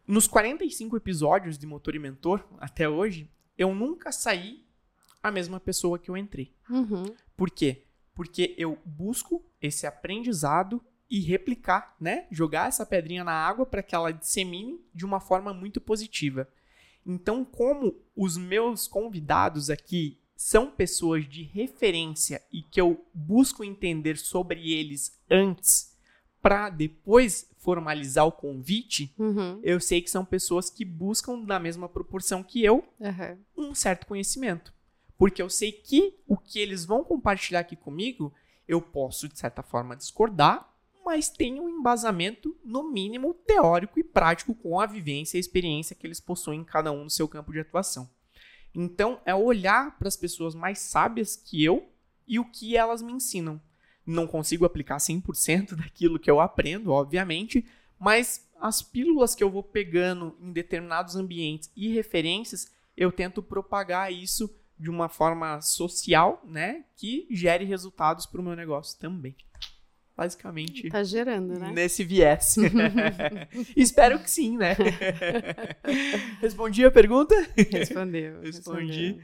Nos 45 episódios de Motor e Mentor até hoje, eu nunca saí a mesma pessoa que eu entrei. Uhum. Por quê? Porque eu busco esse aprendizado e replicar, né? Jogar essa pedrinha na água para que ela dissemine de uma forma muito positiva. Então, como os meus convidados aqui são pessoas de referência e que eu busco entender sobre eles antes para depois formalizar o convite, Uhum. eu sei que são pessoas que buscam na mesma proporção que eu Uhum. um certo conhecimento. Porque eu sei que o que eles vão compartilhar aqui comigo, eu posso, de certa forma, discordar, mas tem um embasamento, no mínimo, teórico e prático com a vivência e a experiência que eles possuem, cada um no seu campo de atuação. Então, é olhar para as pessoas mais sábias que eu e o que elas me ensinam. Não consigo aplicar 100% [LAUGHS] daquilo que eu aprendo, obviamente, mas as pílulas que eu vou pegando em determinados ambientes e referências, eu tento propagar isso de uma forma social, né, que gere resultados para o meu negócio também. Basicamente, Tá gerando, né? nesse viés. [LAUGHS] Espero que sim, né? [LAUGHS] Respondi a pergunta? Respondeu. Respondi. respondeu.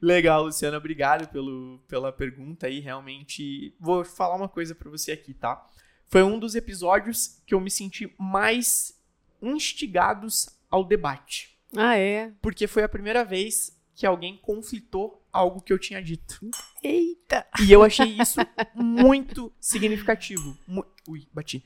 Legal, Luciana, obrigado pelo, pela pergunta aí, realmente. Vou falar uma coisa pra você aqui, tá? Foi um dos episódios que eu me senti mais instigados ao debate, Ah, é? porque foi a primeira vez que alguém conflitou algo que eu tinha dito. Eita! E eu achei isso muito significativo. Mu- Ui, bati.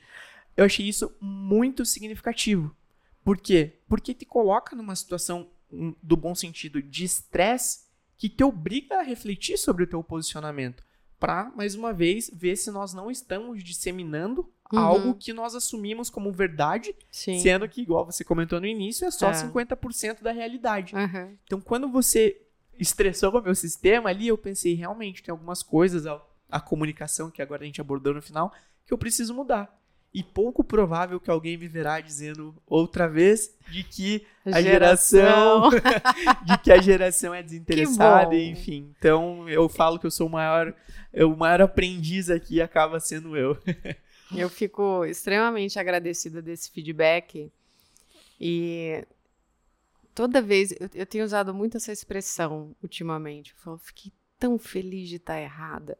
Eu achei isso muito significativo. Por quê? Porque te coloca numa situação, hum, do bom sentido, de estresse que te obriga a refletir sobre o teu posicionamento. Pra, mais uma vez, ver se nós não estamos disseminando Uhum. algo que nós assumimos como verdade, Sim. sendo que, igual você comentou no início, é só É. 50% da realidade. Aham. Então, quando você estressou o meu sistema ali, eu pensei, realmente, tem algumas coisas, a, a comunicação que agora a gente abordou no final, que eu preciso mudar. E pouco provável que alguém me verá dizendo outra vez de que a geração, [LAUGHS] [LAUGHS] de que a geração é desinteressada, enfim. Então, eu falo que eu sou o maior, eu, o maior aprendiz aqui acaba sendo eu. [LAUGHS] Eu fico extremamente agradecida desse feedback. E toda vez, eu, eu tenho usado muito essa expressão ultimamente. Eu falo, fiquei tão feliz de estar errada.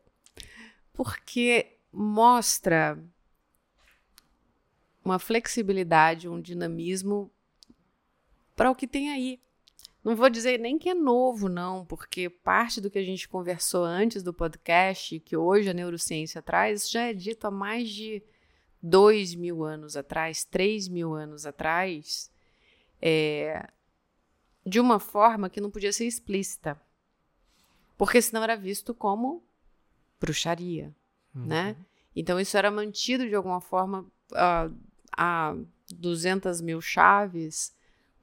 Porque mostra uma flexibilidade, um dinamismo para o que tem aí. Não vou dizer nem que é novo, não, porque parte do que a gente conversou antes do podcast, que hoje a neurociência traz, já é dito há mais de dois mil anos atrás, três mil anos atrás, é, de uma forma que não podia ser explícita. Porque senão era visto como bruxaria, né? Então isso era mantido de alguma forma ah, a 200 mil chaves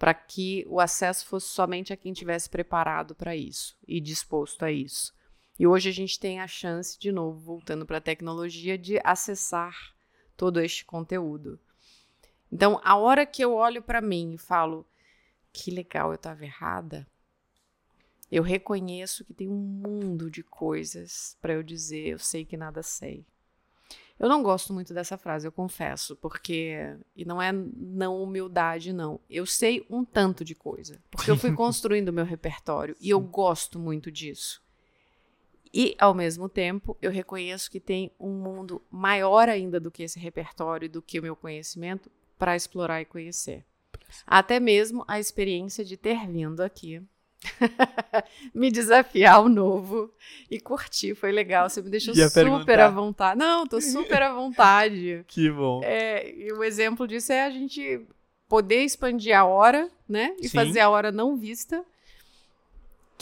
para que o acesso fosse somente a quem tivesse preparado para isso e disposto a isso. E hoje a gente tem a chance, de novo, voltando para a tecnologia, de acessar todo este conteúdo. Então, a hora que eu olho para mim e falo, que legal, eu estava errada, eu reconheço que tem um mundo de coisas para eu dizer, eu sei que nada sei. Eu não gosto muito dessa frase, eu confesso, porque. E não é não humildade, não. Eu sei um tanto de coisa. Porque eu fui [LAUGHS] construindo o meu repertório e eu gosto muito disso. E, ao mesmo tempo, eu reconheço que tem um mundo maior ainda do que esse repertório, do que o meu conhecimento, para explorar e conhecer. Até mesmo a experiência de ter vindo aqui [LAUGHS] [LAUGHS] me desafiar ao novo e curtir. Foi legal. Você me deixou [LAUGHS] Ia super perguntar. à vontade. Não, tô super à [LAUGHS] vontade. Que bom. É, e o exemplo disso é a gente poder expandir a hora, né? E Sim. fazer a hora não vista.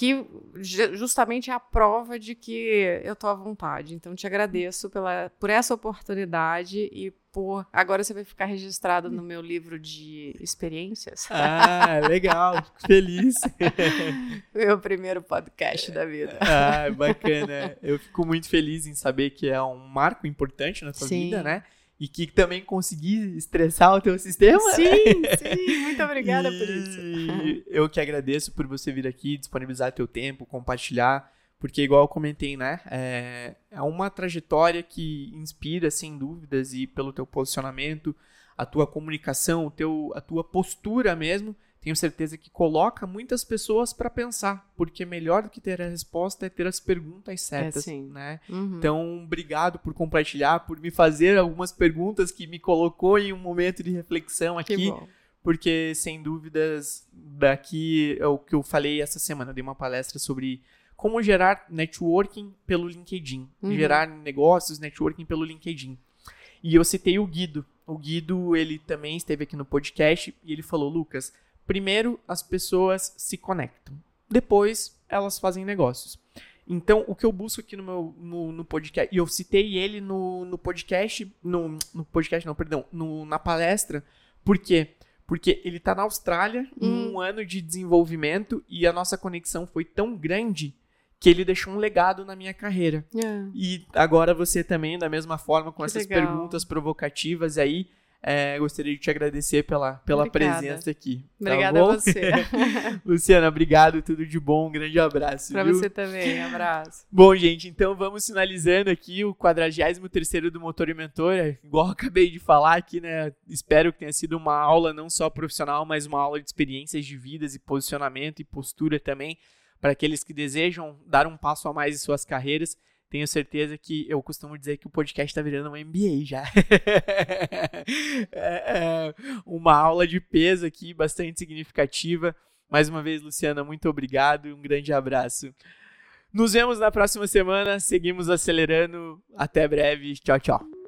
Que ju- justamente é a prova de que eu tô à vontade. Então, te agradeço pela, por essa oportunidade e por. Agora você vai ficar registrado no meu livro de experiências. Ah, legal. Fico Feliz. [LAUGHS] meu primeiro podcast da vida. Ah, bacana. Eu fico muito feliz em saber que é um marco importante na tua Sim. vida, né? E que também consegui estressar o teu sistema. né? Sim, sim, muito obrigada [LAUGHS] por isso. E eu que agradeço por você vir aqui, disponibilizar teu tempo, compartilhar, porque igual eu comentei, né? É, é uma trajetória que inspira, sem dúvidas, e pelo teu posicionamento, a tua comunicação, o teu, a tua postura mesmo, tenho certeza que coloca muitas pessoas para pensar, porque melhor do que ter a resposta é ter as perguntas certas, sim. né? Uhum. Então, obrigado por compartilhar, por me fazer algumas perguntas que me colocou em um momento de reflexão aqui, porque sem dúvidas daqui é o que eu falei essa semana, eu dei uma palestra sobre como gerar networking pelo LinkedIn, uhum. gerar negócios, networking pelo LinkedIn. E eu citei o Guido. O Guido, ele também esteve aqui no podcast e ele falou, Lucas, primeiro as pessoas se conectam, depois elas fazem negócios. Então, o que eu busco aqui no meu no, no podcast, e eu citei ele no, no podcast, no, no podcast não, perdão, no, na palestra, por quê? Porque ele está na Austrália, hum. em um ano de desenvolvimento, e a nossa conexão foi tão grande que ele deixou um legado na minha carreira. É. E agora você também, da mesma forma, com que essas legal. perguntas provocativas aí, é, gostaria de te agradecer pela, pela presença aqui. Tá Obrigada tá a você. [LAUGHS] Luciana, obrigado, tudo de bom, um grande abraço. Para você também, abraço. [LAUGHS] Bom, gente, então vamos finalizando aqui o 43 do Motor e Mentor, é, igual eu acabei de falar aqui, né? Espero que tenha sido uma aula não só profissional, mas uma aula de experiências de vidas e posicionamento e postura também para aqueles que desejam dar um passo a mais em suas carreiras tenho certeza que eu costumo dizer que o podcast está virando um MBA já. [LAUGHS] é, é uma aula de peso aqui, bastante significativa. Mais uma vez, Luciana, muito obrigado e um grande abraço. Nos vemos na próxima semana. Seguimos acelerando. Até breve. Tchau, tchau.